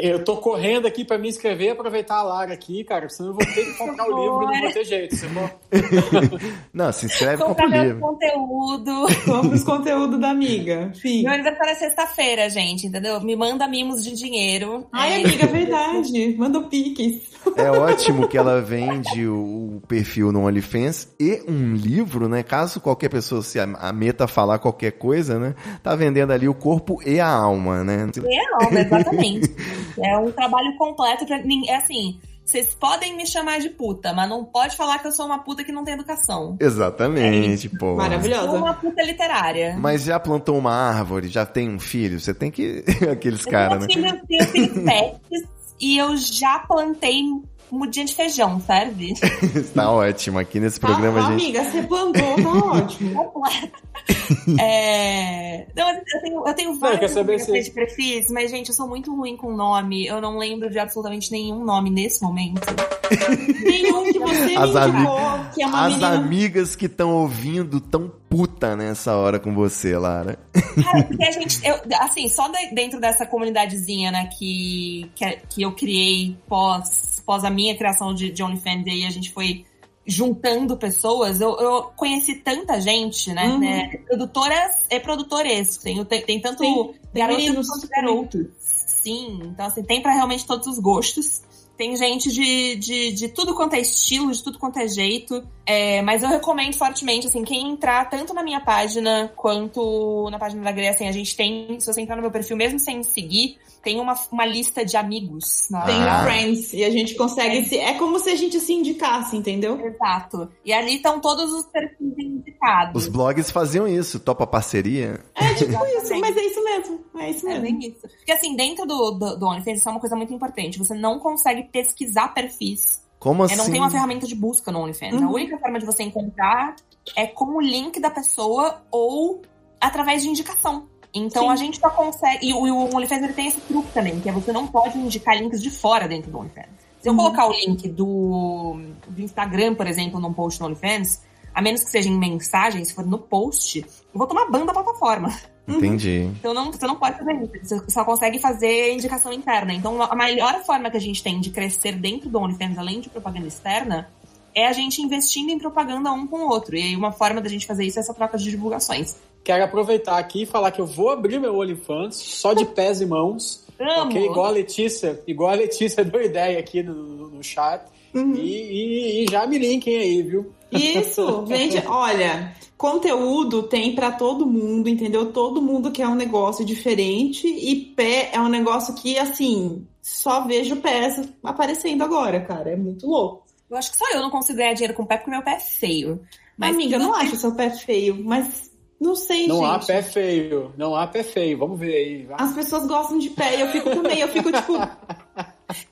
Eu tô correndo aqui pra me inscrever e aproveitar a Lara aqui, cara, senão eu vou ter que comprar o livro e não vou ter jeito. Você. Não, se inscreve com Comprar o livro. conteúdo. Compre os conteúdos da amiga. Sim. Meu aniversário é sexta-feira, gente, entendeu? Me manda de dinheiro. Ai, É, amiga, é verdade. Manda o piques. É ótimo que ela vende o, perfil no OnlyFans e um livro, né? Caso qualquer pessoa se a falar qualquer coisa, né? Tá vendendo ali o corpo e a alma, né? É alma, exatamente. é um trabalho completo pra É assim, vocês podem me chamar de puta, mas não pode falar que eu sou uma puta que não tem educação. Exatamente, pô. Eu sou Maravilhosa. uma puta literária. Mas já plantou uma árvore, já tem um filho, você tem que. Aqueles Eu caras, né? filho- tenho filhos pets e eu já plantei mudinha de feijão, serve? tá ótimo. Aqui nesse programa, ah, a gente. Amiga, você plantou, tá ótimo. Completa. É... Não, eu tenho, eu tenho quer vários saber saber se- de perfis, mas, gente, eu sou muito ruim com nome. Eu não lembro de absolutamente nenhum nome nesse momento. Nenhum que você As me ami- indicou, que é uma As menina... amigas que estão ouvindo tão puta nessa hora com você, Lara. Cara, porque a gente, eu, assim, só de- dentro dessa comunidadezinha, né, que, que, que eu criei pós, pós a minha criação de, de OnlyFans, e aí a gente foi juntando pessoas, eu, eu conheci tanta gente, né, Uhum. né, produtoras e produtores, tem, tem, tem tanto Sim, garotos quanto garotos. Sim, então assim, tem pra realmente todos os gostos. Tem gente de, de, de tudo quanto é estilo, de tudo quanto é jeito. É, mas eu recomendo fortemente, assim, quem entrar tanto na minha página quanto na página da Grey, assim, a gente tem, se você entrar no meu perfil, mesmo sem me seguir, tem uma, uma lista de amigos. Na Tem Ah. Friends. E a gente consegue se. É como se a gente se indicasse, entendeu? Exato. E ali estão todos os perfis indicados. Os blogs faziam isso, topa parceria. É tipo isso, mas é isso mesmo. É isso É mesmo. bem isso. Porque assim, dentro do, do, do OnlyFans, isso é uma coisa muito importante. Você não consegue pesquisar perfis. Como É, assim? não tem uma ferramenta de busca no OnlyFans. Uhum. A única forma de você encontrar é com o link da pessoa ou através de indicação. Então Sim. a gente só consegue. E o, e o OnlyFans ele tem esse truque também, que é você não pode indicar links de fora dentro do OnlyFans. Se eu Uhum. colocar o link do, do Instagram, por exemplo, num post no OnlyFans, a menos que seja em mensagem, se for no post, eu vou tomar ban da plataforma. Entendi. Então não, você não pode fazer isso. Você só consegue fazer indicação interna. Então a melhor forma que a gente tem de crescer dentro do OnlyFans, além de propaganda externa, é a gente investindo em propaganda um com o outro. E aí uma forma da gente fazer isso é essa troca de divulgações. Quero aproveitar aqui e falar que eu vou abrir meu OnlyFans só de pés e mãos. Amo! Ok? Igual a Letícia, igual a Letícia deu ideia aqui no, no- no chat. Uhum. E, e, e já me linkem aí, viu? Isso, vende. Olha, conteúdo tem para todo mundo, entendeu? Todo mundo quer um negócio diferente e pé é um negócio que, assim, só vejo pés aparecendo agora, cara. É muito louco. Eu acho que só eu não consigo ganhar dinheiro com pé porque meu pé é feio. Mas Amiga, eu não acho seu pé feio, mas não sei, não gente. Não há pé feio, não há pé feio. Vamos ver aí. Vai. As pessoas gostam de pé e eu fico também, eu fico tipo.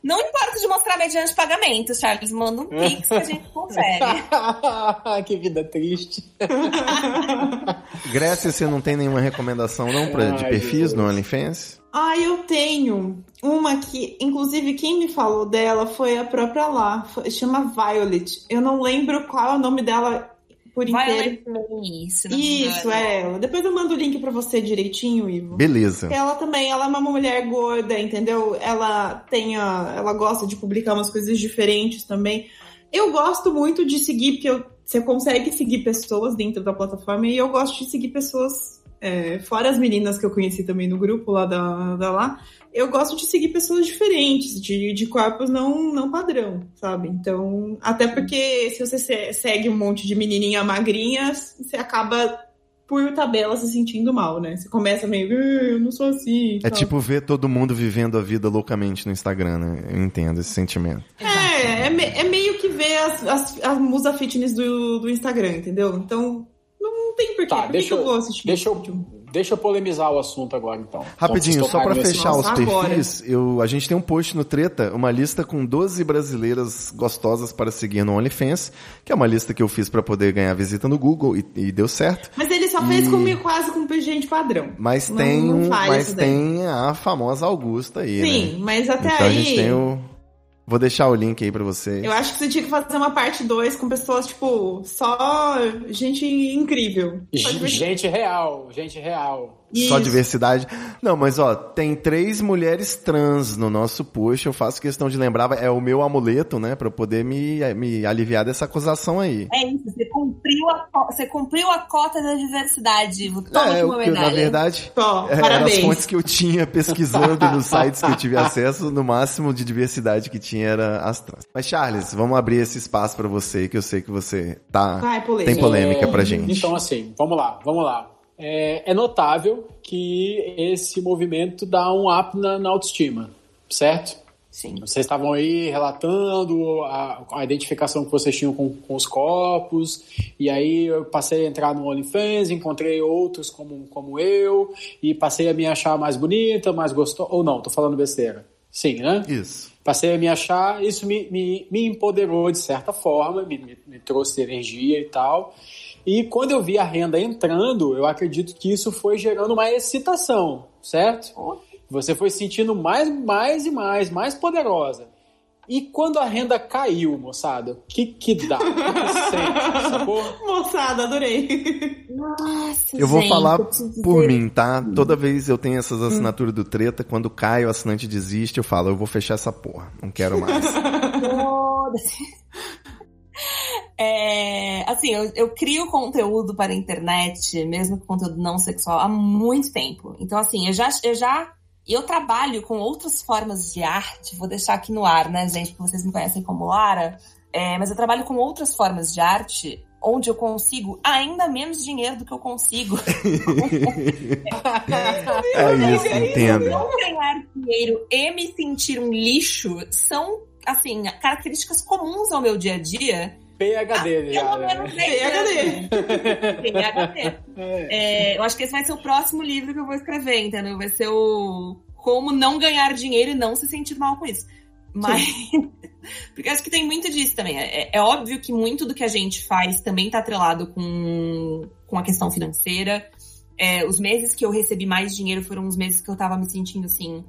Não importa de mostrar mediante pagamentos, Charles. Manda um pix que a gente confere. que vida triste. Grécia, você não tem nenhuma recomendação não pra, de perfis no OnlyFans? Ah, eu tenho uma que, inclusive, quem me falou dela foi a própria lá. Foi, chama Violet. Eu não lembro qual é o nome dela por inteiro. Isso, Isso, é ela. Depois eu mando o link para você direitinho, Ivo. Beleza. Ela também, ela é uma mulher gorda, entendeu? Ela tem a, ela gosta de publicar umas coisas diferentes também. Eu gosto muito de seguir, porque eu, você consegue seguir pessoas dentro da plataforma e eu gosto de seguir pessoas, é, fora as meninas que eu conheci também no grupo lá da, da lá, eu gosto de seguir pessoas diferentes, de, de corpos não, não padrão, sabe? Então, até porque se você segue um monte de menininha magrinha, você acaba por tabela se sentindo mal, né? Você começa meio, eu não sou assim. É tal. tipo ver todo mundo vivendo a vida loucamente no Instagram, né? Eu entendo esse sentimento. É, é, me, é meio que ver as, as, a musa fitness do, do Instagram, entendeu? Então, não tem porquê. Tá, Por deixa, que eu vou assistir deixa eu, Deixa eu polemizar o assunto agora, então. Rapidinho, só para fechar Nossa, os perfis, eu, a gente tem um post no Treta, uma lista com 12 brasileiras gostosas para seguir no OnlyFans, que é uma lista que eu fiz para poder ganhar visita no Google e, e deu certo. Mas ele só fez comigo quase com gente padrão. Mas Não- tem, não mas tem a famosa Augusta aí, Sim, né? mas até Então a aí. gente tem o... Vou deixar o link aí para vocês. Eu acho que você tinha que fazer uma parte 2 com pessoas, tipo, só gente incrível. Só. Gente real, gente real. Só Isso. diversidade. Não, mas ó, tem três mulheres trans no nosso post. Eu faço questão de lembrar, é o meu amuleto, né? Pra eu poder me, me aliviar dessa acusação aí. É isso, você cumpriu a, você cumpriu a cota da diversidade. Toma é, aqui eu, uma eu, na medalha. verdade, Ó, é, eram as fontes que eu tinha pesquisando nos sites que eu tive acesso. No máximo de diversidade que tinha era as trans. Mas, Charles, vamos abrir esse espaço pra você, que eu sei que você tá. Ai, polêmica. Tem polêmica É, pra gente. Então, assim, vamos lá, vamos lá. É, é notável que esse movimento dá um up na, na autoestima, certo? Sim. Vocês estavam aí relatando a, a identificação que vocês tinham com, com os corpos, e aí eu passei a entrar no OnlyFans, encontrei outros como, como eu, e passei a me achar mais bonita, mais gostosa. Ou não, tô falando besteira. Sim, né? Isso. Passei a me achar, isso me, me, me empoderou de certa forma, me, me, me trouxe energia e tal. E quando eu vi a renda entrando, eu acredito que isso foi gerando uma excitação, certo? Você foi sentindo mais, mais e mais, mais poderosa. E quando a renda caiu, moçada, o que que dá? O que que sente, sacou? Moçada, adorei. Nossa, Eu vou gente, falar eu por mim, tá? Toda vez eu tenho essas assinaturas do treta, quando cai o assinante desiste, eu falo, eu vou fechar essa porra, não quero mais. É, assim, eu, eu crio conteúdo para a internet, mesmo conteúdo não sexual, há muito tempo. Então, assim, eu já, eu já. Eu trabalho com outras formas de arte, vou deixar aqui no ar, né, gente? Porque vocês me conhecem como Lara. É, mas eu trabalho com outras formas de arte onde eu consigo ainda menos dinheiro do que eu consigo. É isso, entendo. Não ganhar dinheiro e me sentir um lixo são, assim, características comuns ao meu dia a dia. PHD já, Pelo né? menos 10 anos. PhD. É, eu acho que esse vai ser o próximo livro que eu vou escrever, entendeu? Vai ser o Como Não Ganhar Dinheiro e Não Se Sentir Mal com Isso. Mas. Porque eu acho que tem muito disso também. É, é óbvio que muito do que a gente faz também tá atrelado com, com a questão financeira. É, os meses que eu recebi mais dinheiro foram os meses que eu tava me sentindo assim,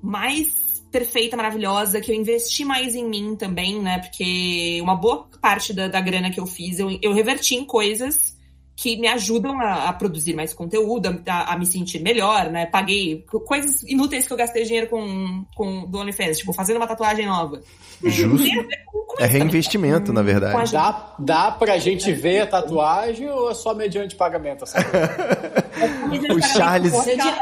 mais perfeita, maravilhosa, que eu investi mais em mim também, né? Porque uma boa parte da, da grana que eu fiz, eu, eu reverti em coisas que me ajudam a, a produzir mais conteúdo, a, a me sentir melhor, né? Paguei co- coisas inúteis que eu gastei dinheiro com, com do OnlyFans, tipo, fazendo uma tatuagem nova. Justo. Com- com É também. reinvestimento, na a verdade. Dá, dá pra gente ver a tatuagem ou é só mediante pagamento? essa coisa? O Charles-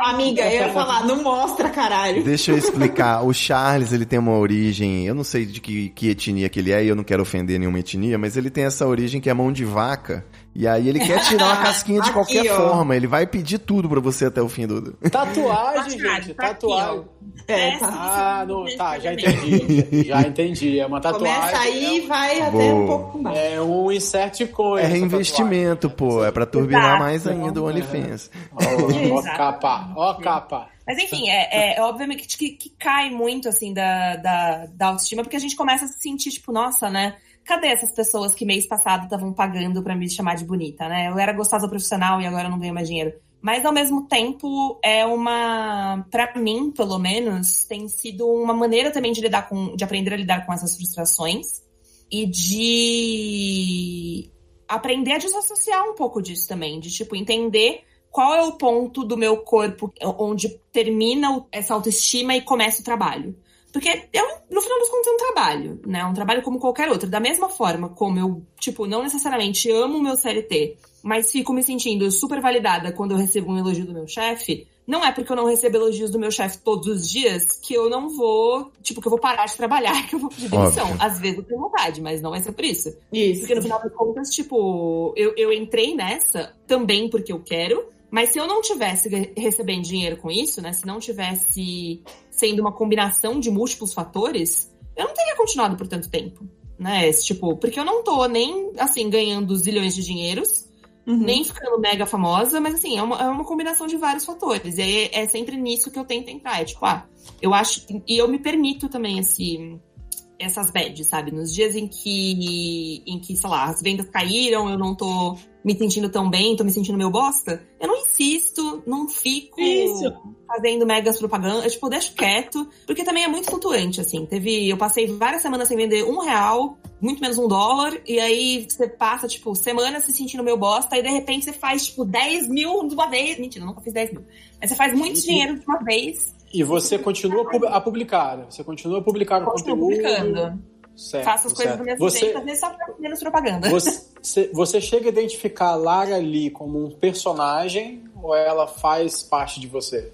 Amiga, eu ia falar, não mostra, caralho. Deixa eu explicar. O Charles, ele tem uma origem, eu não sei de que, que etnia que ele é, e eu não quero ofender nenhuma etnia, mas ele tem essa origem que é mão de vaca. E aí ele quer tirar uma casquinha de Aqui, qualquer ó. forma. Ele vai pedir tudo pra você até o fim do. Tatuagem, Tatuagem, gente, tá aqui, tatuagem. É, tá. Ah, não, tá, já entendi. Já entendi. É uma tatuagem. Começa aí e é, vai até Boa. um pouco mais. é um insert coin. É reinvestimento, pô. É pra turbinar Exato. mais ainda o OnlyFans. tatuagem. Ó, ó capa, ó capa. Mas enfim, é, é obviamente que, que cai muito, assim, da, da, da autoestima, porque a gente começa a se sentir, tipo, nossa, né? Cadê essas pessoas que mês passado estavam pagando pra me chamar de bonita, né? Eu era gostosa profissional e agora não ganho mais dinheiro. Mas ao mesmo tempo é uma, Pra mim, pelo menos, tem sido uma maneira também de lidar com, de aprender a lidar com essas frustrações e de aprender a desassociar um pouco disso também, de tipo entender qual é o ponto do meu corpo onde termina essa autoestima e começa o trabalho. Porque é um- no final das contas é um trabalho, né? É um trabalho como qualquer outro. Da mesma forma como eu, tipo, não necessariamente amo o meu CLT, mas fico me sentindo super validada quando eu recebo um elogio do meu chefe, não é porque eu não recebo elogios do meu chefe todos os dias que eu não vou, tipo, que eu vou parar de trabalhar, que eu vou pedir demissão. Óbvio. Às vezes eu tenho vontade, mas não vai ser por isso. Isso. Porque no final das contas, tipo, eu, eu entrei nessa também porque eu quero, mas se eu não tivesse re- recebendo dinheiro com isso, né? Se não tivesse sendo uma combinação de múltiplos fatores, eu não teria continuado por tanto tempo. Né? Esse, Tipo, porque eu não tô nem, assim, ganhando zilhões de dinheiros, Uhum. nem ficando mega famosa, mas assim, é uma, é uma combinação de vários fatores. E aí é sempre nisso que eu tento entrar. É tipo, ah, eu acho. E eu me permito também esse, essas bads, sabe? Nos dias em que, em que, sei lá, as vendas caíram, eu não tô me sentindo tão bem, tô me sentindo meio bosta, eu não insisto, não fico Isso. fazendo megas propaganda, eu, tipo, deixo quieto, porque também é muito flutuante, assim. Teve, eu passei várias semanas sem vender um real, muito menos um dólar, e aí você passa, tipo, semanas se sentindo meio bosta, e de repente você faz, tipo, 10 mil de uma vez. Mentira, eu nunca fiz 10 mil. Mas você faz muito dinheiro de uma vez, E você continua a publicar. né? Você continua a publicar o conteúdo. publicando. Certo, Faço as coisas certo. do mesmo você, jeito, às vezes só menos propaganda. Você, você chega a identificar a Lara Lee como um personagem ou ela faz parte de você?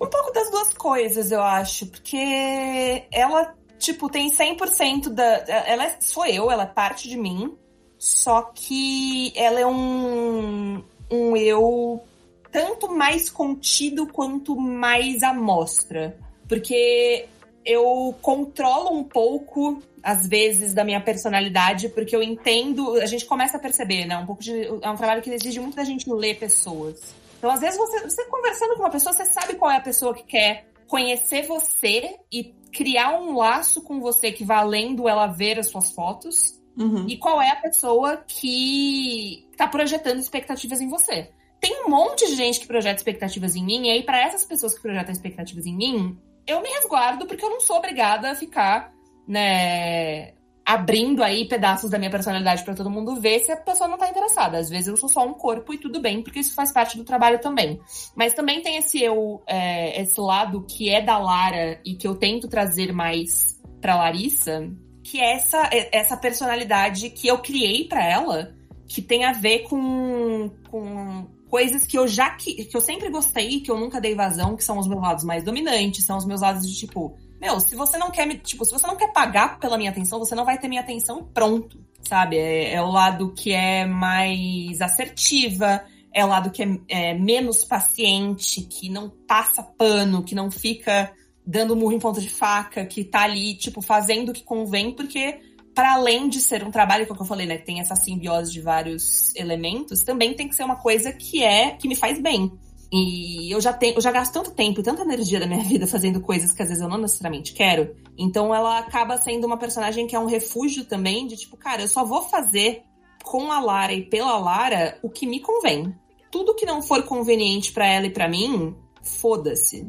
Um pouco das duas coisas, eu acho. Porque ela, tipo, tem 100% da. Ela é- sou eu, ela é parte de mim. Só que ela é um. Um eu tanto mais contido quanto mais à mostra. Porque eu controlo um pouco, às vezes, da minha personalidade, porque eu entendo. A gente começa a perceber, né? Um pouco de. É um trabalho que exige muito da gente ler pessoas. Então, às vezes, você, você conversando com uma pessoa, você sabe qual é a pessoa que quer conhecer você e criar um laço com você que vai além do ela ver as suas fotos. Uhum. E qual é a pessoa que tá projetando expectativas em você. Tem um monte de gente que projeta expectativas em mim, e aí, para essas pessoas que projetam expectativas em mim, eu me resguardo porque eu não sou obrigada a ficar, né, abrindo aí pedaços da minha personalidade para todo mundo ver se a pessoa não tá interessada. Às vezes eu sou só um corpo e tudo bem, porque isso faz parte do trabalho também. Mas também tem esse eu, é, esse lado que é da Lara e que eu tento trazer mais pra Larissa, que é essa, é- essa personalidade que eu criei pra ela, que tem a ver com, com coisas que eu já que, que eu sempre gostei, que eu nunca dei vazão, que são os meus lados mais dominantes, são os meus lados de tipo, meu, se você não quer me, tipo, se você não quer pagar pela minha atenção, você não vai ter minha atenção pronto, sabe? É, é o lado que é mais assertiva, é o lado que é, é menos paciente, que não passa pano, que não fica dando murro em ponta de faca, que tá ali, tipo, fazendo o que convém, porque para além de ser um trabalho, como eu falei, né, que tem essa simbiose de vários elementos, também tem que ser uma coisa que é que me faz bem. E eu já tenho, eu já gasto tanto tempo e tanta energia da minha vida fazendo coisas que às vezes eu não necessariamente quero. Então ela acaba sendo uma personagem que é um refúgio também de tipo, cara, eu só vou fazer com a Lara e pela Lara o que me convém. Tudo que não for conveniente para ela e para mim, foda-se.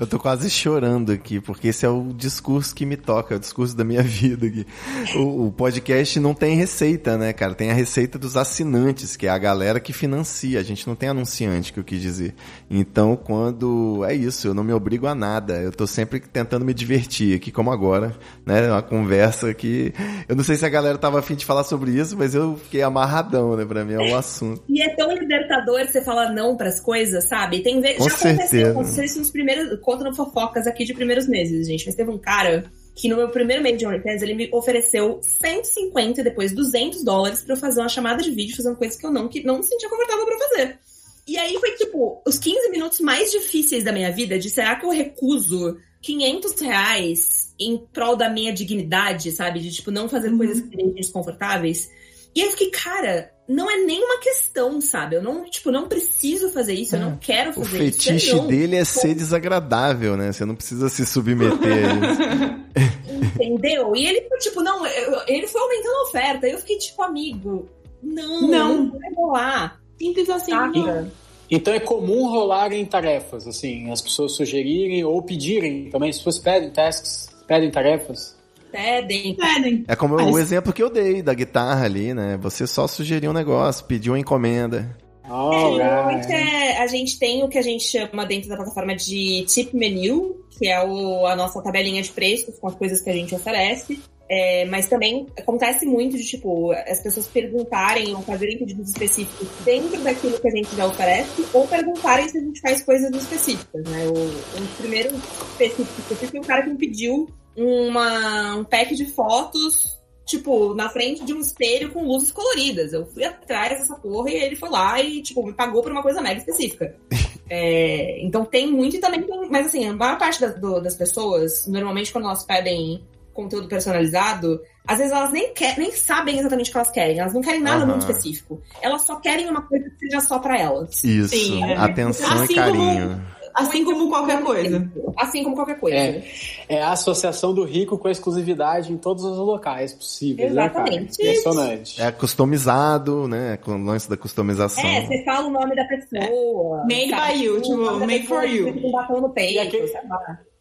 Eu tô quase chorando aqui, porque esse é o discurso que me toca, é o discurso da minha vida aqui. O, o, podcast não tem receita, né, cara? Tem a receita dos assinantes, que é a galera que financia. A gente não tem anunciante, que eu quis dizer. Então, quando. É isso, eu não me obrigo a nada. Eu tô sempre tentando me divertir aqui, como agora, né? Uma conversa que. Eu não sei se a galera tava afim de falar sobre isso, mas eu fiquei amarradão, né? Pra mim é um assunto. E é tão libertador você falar não pras coisas, sabe? Tem. Já certeza. aconteceu, aconteceu isso nos primeiros contando fofocas aqui de primeiros meses, gente. Mas teve um cara que no meu primeiro mês de OnlyFans, ele me ofereceu 150 e depois 200 dólares pra eu fazer uma chamada de vídeo fazendo coisas que eu não, que não me sentia confortável pra fazer. E aí foi, tipo, os 15 minutos mais difíceis da minha vida de será que eu recuso 500 reais em prol da minha dignidade, sabe? De, tipo, não fazer coisas que me desconfortáveis. E aí eu fiquei, cara, não é nenhuma questão, sabe? Eu não, tipo, não preciso fazer isso, eu não quero O fazer isso. fetiche eu não. dele é ser desagradável, né? Você não precisa se submeter a isso. Entendeu? E ele, tipo, não, eu- ele foi aumentando a oferta. Eu fiquei, tipo, amigo, não, Não. não vai rolar. Simples assim, Saca? não. Então é comum rolarem tarefas, assim, as pessoas sugerirem ou pedirem também, as pessoas pedem tasks, pedem tarefas. Pedem. Pedem. É como Mas- o exemplo que eu dei da guitarra ali, né? Você só sugeriu um negócio, pediu uma encomenda. É, normalmente é, a gente tem o que a gente chama dentro da plataforma de tip menu, que é o- a nossa tabelinha de preços com as coisas que a gente oferece. É, mas também acontece muito de, tipo, as pessoas perguntarem ou fazerem pedidos específicos dentro daquilo que a gente já oferece, ou perguntarem se a gente faz coisas específicas, né? O, um primeiro específico que eu fiz foi um cara que me pediu uma, um pack de fotos, tipo, na frente de um espelho com luzes coloridas. Eu fui atrás dessa porra e ele foi lá e, tipo, me pagou por uma coisa mega específica. É, então tem muito e também tem. Mas assim, a maior parte da- do- das pessoas, normalmente quando elas pedem conteúdo personalizado, às vezes elas nem, quer, nem sabem exatamente o que elas querem. Elas não querem nada Aham. muito específico. Elas só querem uma coisa que seja só pra elas. Isso, Sim, é. atenção Assim e carinho. Assim como qualquer coisa. Assim como qualquer coisa. É. É a associação do rico com a exclusividade em todos os locais possíveis, Exatamente. né, cara? Impressionante. É customizado, né? Com o lance da customização. É, você fala o nome da pessoa. Made sabe? by you, tipo, made for you. um batom no peito, E aquele-.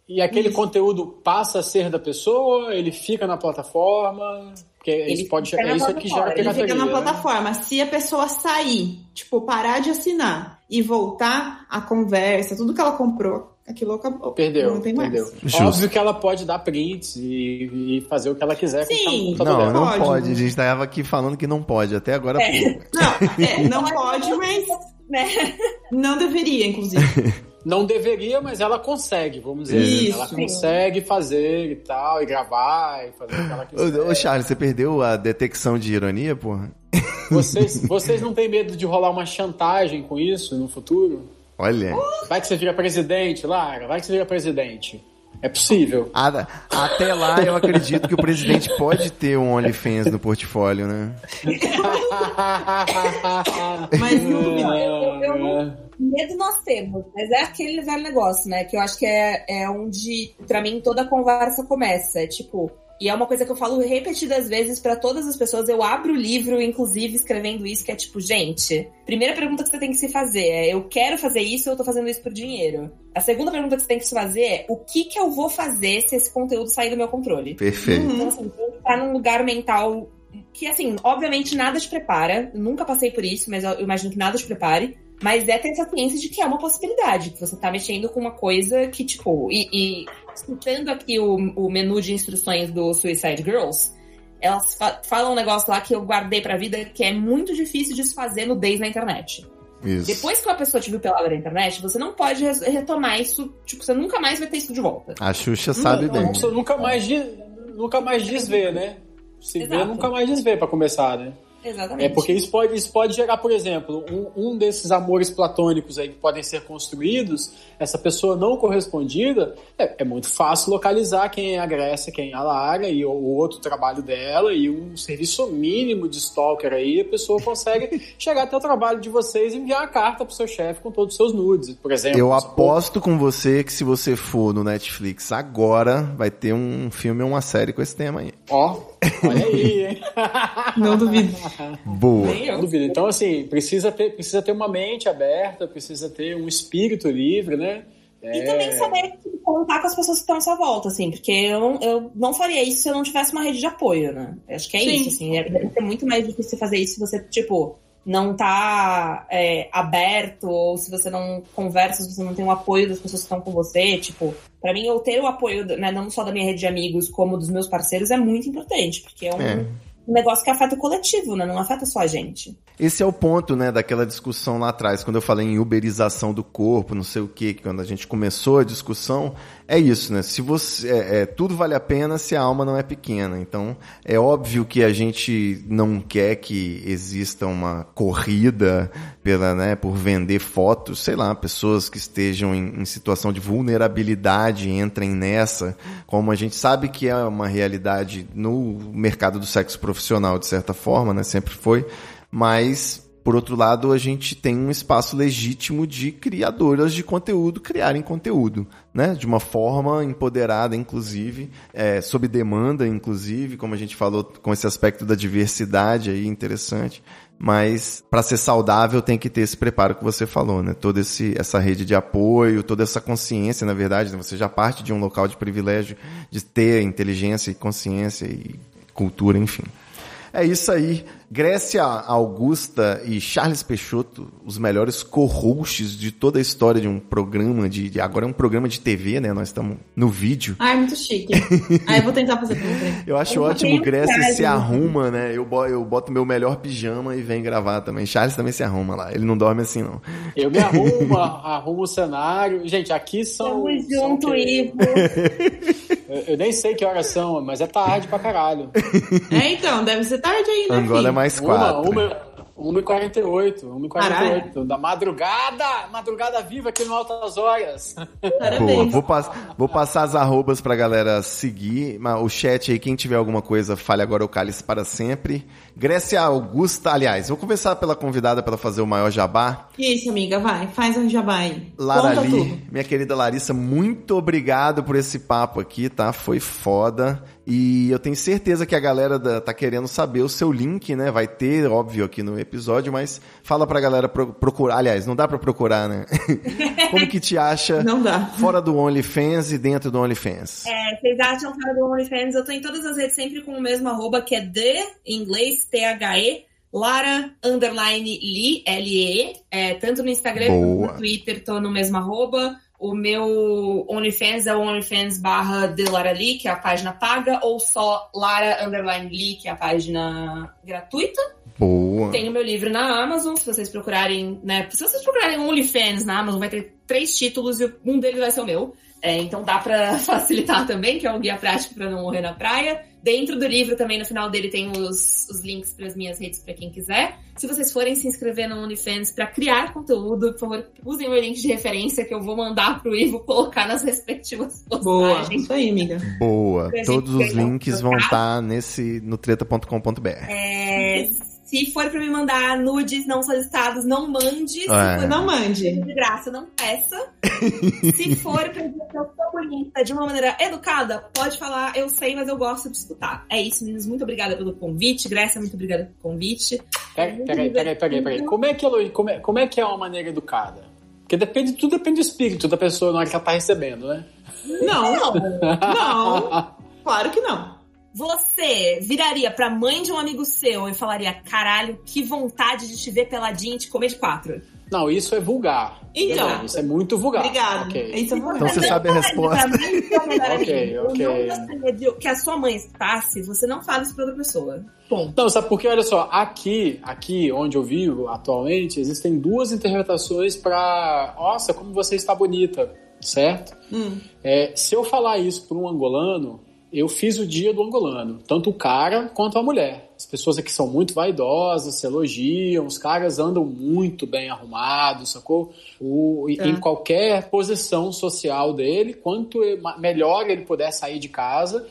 E aquele conteúdo passa a ser da pessoa, ele fica na plataforma, porque Ele isso pode na isso é que gera plataforma, Ele fica na né? plataforma. Se a pessoa sair, tipo, parar de assinar e voltar a conversa, tudo que ela comprou, aquilo acabou. Perdeu, Não tem mais. perdeu. Justo. Óbvio que ela pode dar prints e, e fazer o que ela quiser com Sim. Não, dela. não Pode. pode. A gente tava aqui falando que não pode. Até agora. É. Não, é, não pode, mas Né? não deveria, inclusive. Não deveria, mas ela consegue, vamos dizer. Isso. Ela consegue fazer e tal, e gravar, e fazer o que ela quiser. Ô, ô, Charles, você perdeu a detecção de ironia, porra? Vocês, vocês não têm medo de rolar uma chantagem com isso no futuro? Olha. Vai que você vira presidente, Lara, vai que você vira presidente. É possível. A- até lá eu acredito que o presidente pode ter um OnlyFans no portfólio, né? Mas não eu- eu não- Medo nós temos, mas é aquele velho negócio, né? Que eu acho que é, é onde, pra mim, toda a conversa começa. É tipo. E é uma coisa que eu falo repetidas vezes pra todas as pessoas. Eu abro o livro, inclusive, escrevendo isso, que é tipo, gente, primeira pergunta que você tem que se fazer é: eu quero fazer isso ou eu tô fazendo isso por dinheiro? A segunda pergunta que você tem que se fazer é: o que que eu vou fazer se esse conteúdo sair do meu controle? Perfeito. Então, assim, tem que estar num lugar mental que, assim, obviamente nada te prepara. Eu nunca passei por isso, mas eu imagino que nada te prepare. Mas é ter essa ciência de que é uma possibilidade, que você tá mexendo com uma coisa que, tipo, e, e citando aqui o, o menu de instruções do Suicide Girls, elas fa- falam um negócio lá que eu guardei pra vida que é muito difícil desfazer nudez na internet. Isso. Depois que uma pessoa te viu pelada na internet, você não pode res- retomar isso, tipo, você nunca mais vai ter isso de volta. A Xuxa sabe Não, bem. você nunca mais, nunca mais desvê, né? Se vê, Exato. nunca mais desvê pra começar, né? Exatamente. É porque isso pode, isso pode gerar, por exemplo, um, um desses amores platônicos aí que podem ser construídos, essa pessoa não correspondida, é, é muito fácil localizar quem é a Grécia, quem é a Lara e o, o outro trabalho dela e um serviço mínimo de stalker aí, a pessoa consegue chegar até o trabalho de vocês e enviar a carta pro seu chefe com todos os seus nudes, por exemplo. Eu aposto com você que se você for no Netflix agora, vai ter um filme ou uma série com esse tema aí. Ó, olha aí, hein? Não duvido. Boa. Eu. Duvido. Então, assim, precisa ter, precisa ter uma mente aberta, precisa ter um espírito livre, né? E também saber contar com as pessoas que estão à sua volta, assim, porque eu, eu não faria isso se eu não tivesse uma rede de apoio, né? Acho que é Sim. isso, assim. É, deve ser muito mais difícil fazer isso se você, tipo, não tá é, aberto, ou se você não conversa, se você não tem o apoio das pessoas que estão com você. Tipo, pra mim, eu ter o apoio, né, não só da minha rede de amigos, como dos meus parceiros, é muito importante, porque é um, É. um negócio que afeta o coletivo, né? Não afeta só a gente. Esse é o ponto, né, daquela discussão lá atrás, quando eu falei em uberização do corpo, não sei o que, quando a gente começou a discussão, é isso, né? Se você, é, é, tudo vale a pena se a alma não é pequena. Então, é óbvio que a gente não quer que exista uma corrida pela, né, por vender fotos, sei lá, pessoas que estejam em, em situação de vulnerabilidade entrem nessa, como a gente sabe que é uma realidade no mercado do sexo profissional, de certa forma, né? Sempre foi mas por outro lado a gente tem um espaço legítimo de criadoras de conteúdo criarem conteúdo, né? De uma forma empoderada, inclusive, é, sob demanda, inclusive, como a gente falou, com esse aspecto da diversidade aí interessante. Mas para ser saudável tem que ter esse preparo que você falou, né? Toda esse, essa rede de apoio, toda essa consciência, na verdade, né? você já parte de um local de privilégio de ter inteligência e consciência e cultura, enfim. É isso aí. Grécia Augusta e Charles Peixoto, os melhores co-hosts de toda a história de um programa de, de- Agora é um programa de TV, né? Nós estamos no vídeo. Ai, muito chique. Aí eu vou tentar fazer pra você. Eu acho Eu ótimo, Grécia se arruma, né? Eu, eu boto meu melhor pijama e vem gravar também. Charles também se arruma lá. Ele não dorme assim, não. Eu me arrumo, arrumo o cenário. Gente, aqui são. Tamo são junto, o quê? Ivo. Eu, eu nem sei que horas são, mas é tarde pra caralho. É, então, deve ser tarde ainda. Angola é. Mais Uma, quatro. uma, 1h48, 1h48, Caralho. da madrugada, madrugada viva aqui no Altas Horas. Boa, Parabéns. vou, pass- vou passar as arrobas pra galera seguir. O chat aí, quem tiver alguma coisa, fale agora o cálice para sempre. Grécia Augusta, aliás, vou começar pela convidada para fazer o maior jabá. Isso, amiga, vai. Faz um jabá aí. Lara Lee, minha querida Larissa, muito obrigado por esse papo aqui, tá? Foi foda. E eu tenho certeza que a galera da- tá querendo saber o seu link, né? Vai ter, óbvio, aqui no episódio, mas fala pra galera pro- procurar. Aliás, não dá pra procurar, né? Como que te acha Não dá. fora do OnlyFans e dentro do OnlyFans? É, vocês acham fora do OnlyFans? Eu tô em todas as redes sempre com o mesmo arroba, que é de, em inglês, T-H-E, Lara, underline, Lee, L-E, é, tanto no Instagram quanto Boa. no Twitter, tô no mesmo arroba. O meu OnlyFans é o OnlyFans barra de Lara Lee, que é a página paga, ou só Lara, underline, Lee, que é a página gratuita. Boa. Tem o meu livro na Amazon, se vocês procurarem, né? Se vocês procurarem OnlyFans na Amazon, vai ter três títulos e um deles vai ser o meu. É, então dá pra facilitar também, que é um guia prático pra não morrer na praia. Dentro do livro também, no final dele, tem os, os links para as minhas redes pra quem quiser. Se vocês forem se inscrever no OnlyFans pra criar conteúdo, por favor, usem o meu link de referência que eu vou mandar pro Ivo colocar nas respectivas Boa. postagens. Isso aí, amiga. Boa. Todos os links vão estar nesse no treta.com.br. É, se for pra me mandar nudes não solicitados, não mande. Se É. for Não mande. de graça, não peça. Se for pra dizer que eu sou bonita de uma maneira educada, pode falar, eu sei, mas eu gosto de escutar. É isso, meninos. Muito obrigada pelo convite. Grécia, muito obrigada pelo convite. Peraí, peraí, peraí, peraí, peraí. Como é, que ela, como, é, como é que é uma maneira educada? Porque depende, tudo depende do espírito da pessoa na hora que ela tá recebendo, né? Não, Não, não. Claro que não. Você viraria pra mãe de um amigo seu e falaria: caralho, que vontade de te ver peladinha e te comer de quatro. Não, isso é vulgar. Então. Isso é muito vulgar. Obrigada. Ok. Isso é bom. Então você sabe a resposta. Pra Ok, ok. Não que a sua mãe passe, você não fala isso pra outra pessoa. Ponto. Não, sabe por quê? Olha só, aqui, aqui onde eu vivo atualmente, existem duas interpretações para, nossa, como você está bonita, certo? Hum. É, se eu falar isso para um angolano, eu fiz o dia do angolano, tanto o cara quanto a mulher. As pessoas aqui são muito vaidosas, se elogiam, os caras andam muito bem arrumados, sacou? O, Tá. Em qualquer posição social dele, quanto melhor ele puder sair de casa.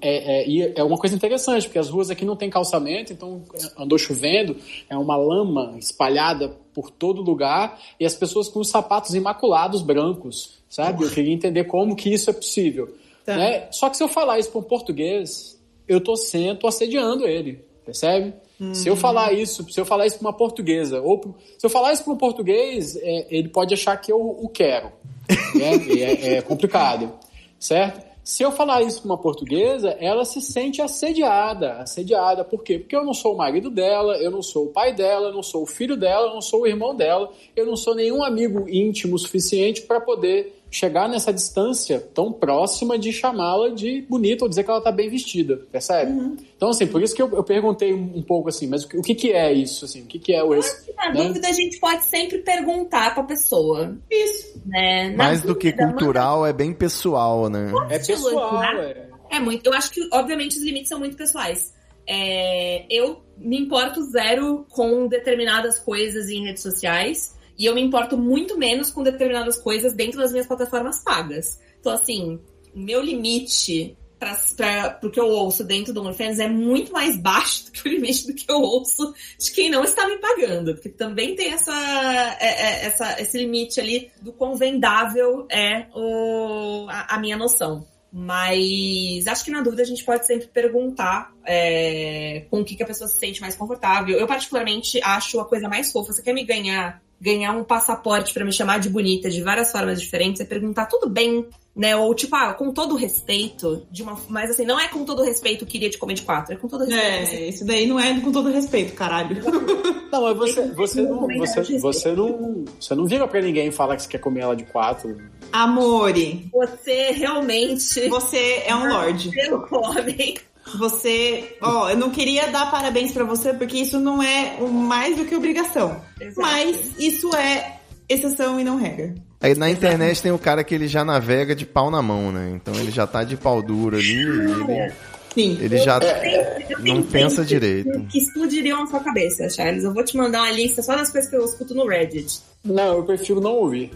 É, é, e é uma coisa interessante, porque as ruas aqui não tem calçamento, então é, andou chovendo, é uma lama espalhada por todo lugar, e as pessoas com os sapatos imaculados brancos, sabe? Eu queria entender como que isso é possível. Tá. né? Só que se eu falar isso para um português, eu tô sendo, tô assediando ele, percebe? Se eu falar isso, se eu falar isso para uma portuguesa, ou pro- se eu falar isso para um português, é, ele pode achar que eu o quero. Né? É, é complicado, certo? Se eu falar isso para uma portuguesa, ela se sente assediada. Assediada, por quê? Porque eu não sou o marido dela, eu não sou o pai dela, eu não sou o filho dela, eu não sou o irmão dela, eu não sou nenhum amigo íntimo suficiente para poder chegar nessa distância tão próxima de chamá-la de bonita ou dizer que ela está bem vestida, percebe? Uhum. Então, assim, por isso que eu, eu, perguntei um pouco assim, mas o que, que é isso, assim? O que, que é o... Esse, na né? dúvida a gente pode sempre perguntar para a pessoa. Isso. Né? Mais do que cultural, manda... é bem pessoal, né? É pessoal, é. É muito. Eu acho que, obviamente, os limites são muito pessoais. É, eu me importo zero com determinadas coisas em redes sociais. E eu me importo muito menos com determinadas coisas dentro das minhas plataformas pagas. Então, assim, meu limite para o que eu ouço dentro do OnlyFans é muito mais baixo do que o limite do que eu ouço de quem não está me pagando. Porque também tem essa, é, é, essa, esse limite ali do quão vendável é o, a, a minha noção. Mas acho que na dúvida a gente pode sempre perguntar é, com o que, que a pessoa se sente mais confortável. Eu, particularmente, acho a coisa mais fofa. Você quer me ganhar ganhar um passaporte para me chamar de bonita de várias formas diferentes, é perguntar tudo bem, né? Ou tipo, ah, com todo respeito, de uma, mas assim, não é com todo respeito que iria te comer de quatro, é com todo respeito. É, assim. isso daí não é com todo respeito, caralho. Não, mas você, você não, você, você não, você não vira para ninguém falar que você quer comer ela de quatro. Amore. Você realmente. Você é um lorde. Você não come. Você, ó, eu não queria dar parabéns para você porque isso não é mais do que obrigação. Exato. Mas isso é exceção e não regra. Aí na internet tem o cara que ele já navega de pau na mão, né? Então ele já tá de pau duro ali. Ele, Sim. Ele já eu, eu não pensa direito. Que explodiriam na sua cabeça, Charles. Eu vou te mandar uma lista só das coisas que eu escuto no Reddit. Não, eu prefiro não ouvir.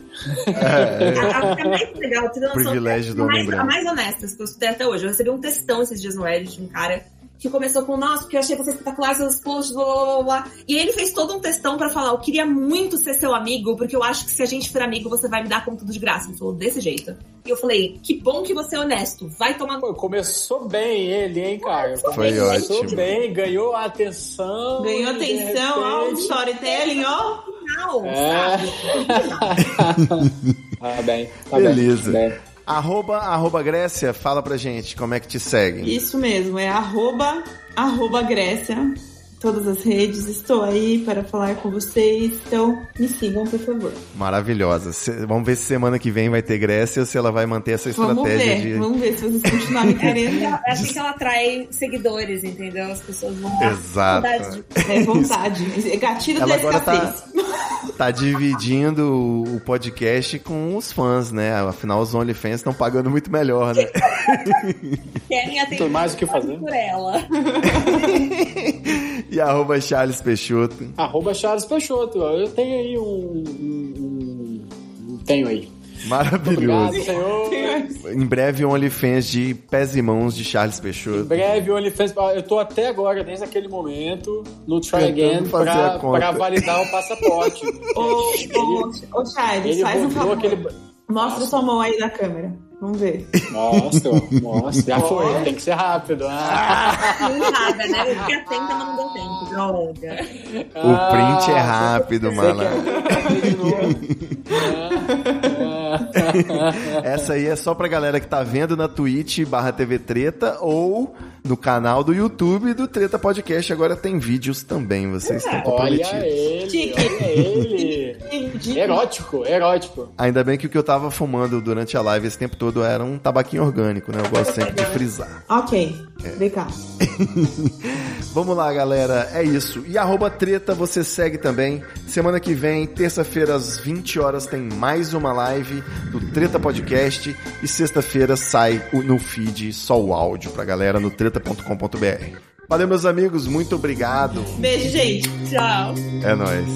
É, a, a, mais legal, Privilégio do homem branco. A mais honesta que eu escutei até hoje. Eu recebi um textão esses dias no Reddit de um cara que começou com, nossa, porque eu achei você espetacular, seus posts, blá, blá, blá, blá. E ele fez todo um textão para falar, eu queria muito ser seu amigo, porque eu acho que se a gente for amigo, você vai me dar com tudo de graça. Ele falou desse jeito. E eu falei, que bom que você é honesto, vai tomar... Pô, começou bem ele, hein, cara? Foi bem, ótimo. Começou bem, ganhou a atenção. Ganhou atenção, ó, o storytelling, ó. Não, é. ah, bem. Tá Beleza. Bem. Arroba, arroba Grécia, fala pra gente como é que te seguem. Isso mesmo, é arroba, arroba Grécia todas as redes. Estou aí para falar com vocês. Então, me sigam, por favor. Maravilhosa. vamos ver se semana que vem vai ter Grécia ou se ela vai manter essa estratégia vamos ver, de. Vamos ver se vocês continuarem querendo. Eu acho que ela atrai seguidores, entendeu? As pessoas vão. Exato. Vontade de... É vontade. Gatilho ela agora tá, tá dividindo o podcast com os fãs, né? Afinal, os OnlyFans estão pagando muito melhor, né? Querem atender mais o que fazer por ela. E arroba Charles Peixoto. Arroba Charles Peixoto. Eu tenho aí um. um, um tenho aí. Maravilhoso. Obrigado, senhor. Em breve, um OnlyFans de pés e mãos de Charles Peixoto. Em breve, OnlyFans. Eu tô até agora, desde aquele momento, no Try Again pra, pra, validar o passaporte. ô, ô, ô, Charles, ele faz um favor. Aquele... Mostra Nossa. sua mão aí na câmera. Vamos ver. Mostra, mostra. Já foi, tem que ser rápido. Ah. Nada, né? Eu fiquei atenta, mas não deu tempo. Droga. O print é ah, rápido, mano. Essa aí é só pra galera que tá vendo na Twitch barra TV Treta ou no canal do YouTube do Treta Podcast. Agora tem vídeos também, vocês estão comprometidos. Olha ele, olha ele. erótico, erótico. Ainda bem que o que eu tava fumando durante a live esse tempo todo era um tabaquinho orgânico, né? Eu gosto sempre de frisar. Ok, é. legal. Vamos lá, galera. É isso. E arroba treta você segue também. Semana que vem, terça-feira, às 20 horas, tem mais uma live do Treta Podcast. E sexta-feira sai no feed só o áudio pra galera no treta.com.br. Valeu, meus amigos. Muito obrigado. Beijo, gente. Tchau. É nóis.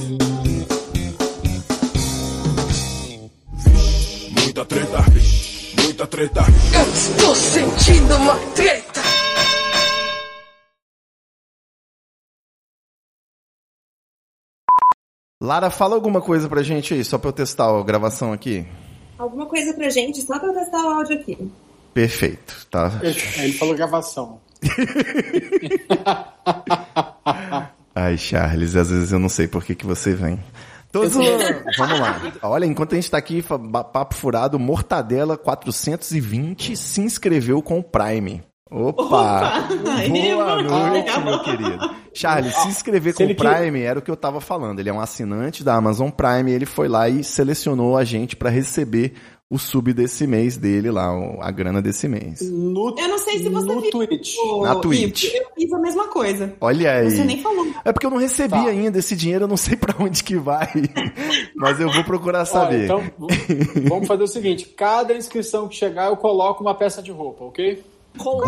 Muita treta muita treta. Eu estou sentindo uma treta. Lara, fala alguma coisa pra gente aí, só pra eu testar a gravação aqui. Alguma coisa pra gente, só pra eu testar o áudio aqui. Perfeito, tá? Ele falou gravação. Ai, Charles, às vezes eu não sei por que, que você vem. Vamos lá. Olha, enquanto a gente tá aqui, papo furado, Mortadela 420 se inscreveu com o Prime. Opa! Aí, Boa noite, meu querido. Charles, se inscrever com o Prime era o que eu tava falando. Ele é um assinante da Amazon Prime, ele foi lá e selecionou a gente pra receber o sub desse mês dele lá, o- a grana desse mês. No, Eu não sei se você no viu. Twitch. Na Twitch. Eu fiz a mesma coisa. Olha aí. Você nem falou. É porque eu não recebi Tá. ainda esse dinheiro, eu não sei pra onde que vai. Mas eu vou procurar Olha, saber. então, v- vamos fazer o seguinte: cada inscrição que chegar, eu coloco uma peça de roupa, ok? Boa!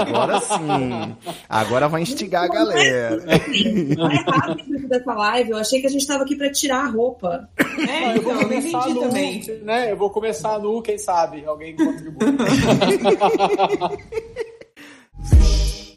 Agora sim. Agora vai instigar a galera. Mais rápido dessa live, eu achei que a gente tava aqui pra tirar a roupa. É, eu vou então, eu começar nu, também. né? Eu vou começar nu, quem sabe? Alguém contribui.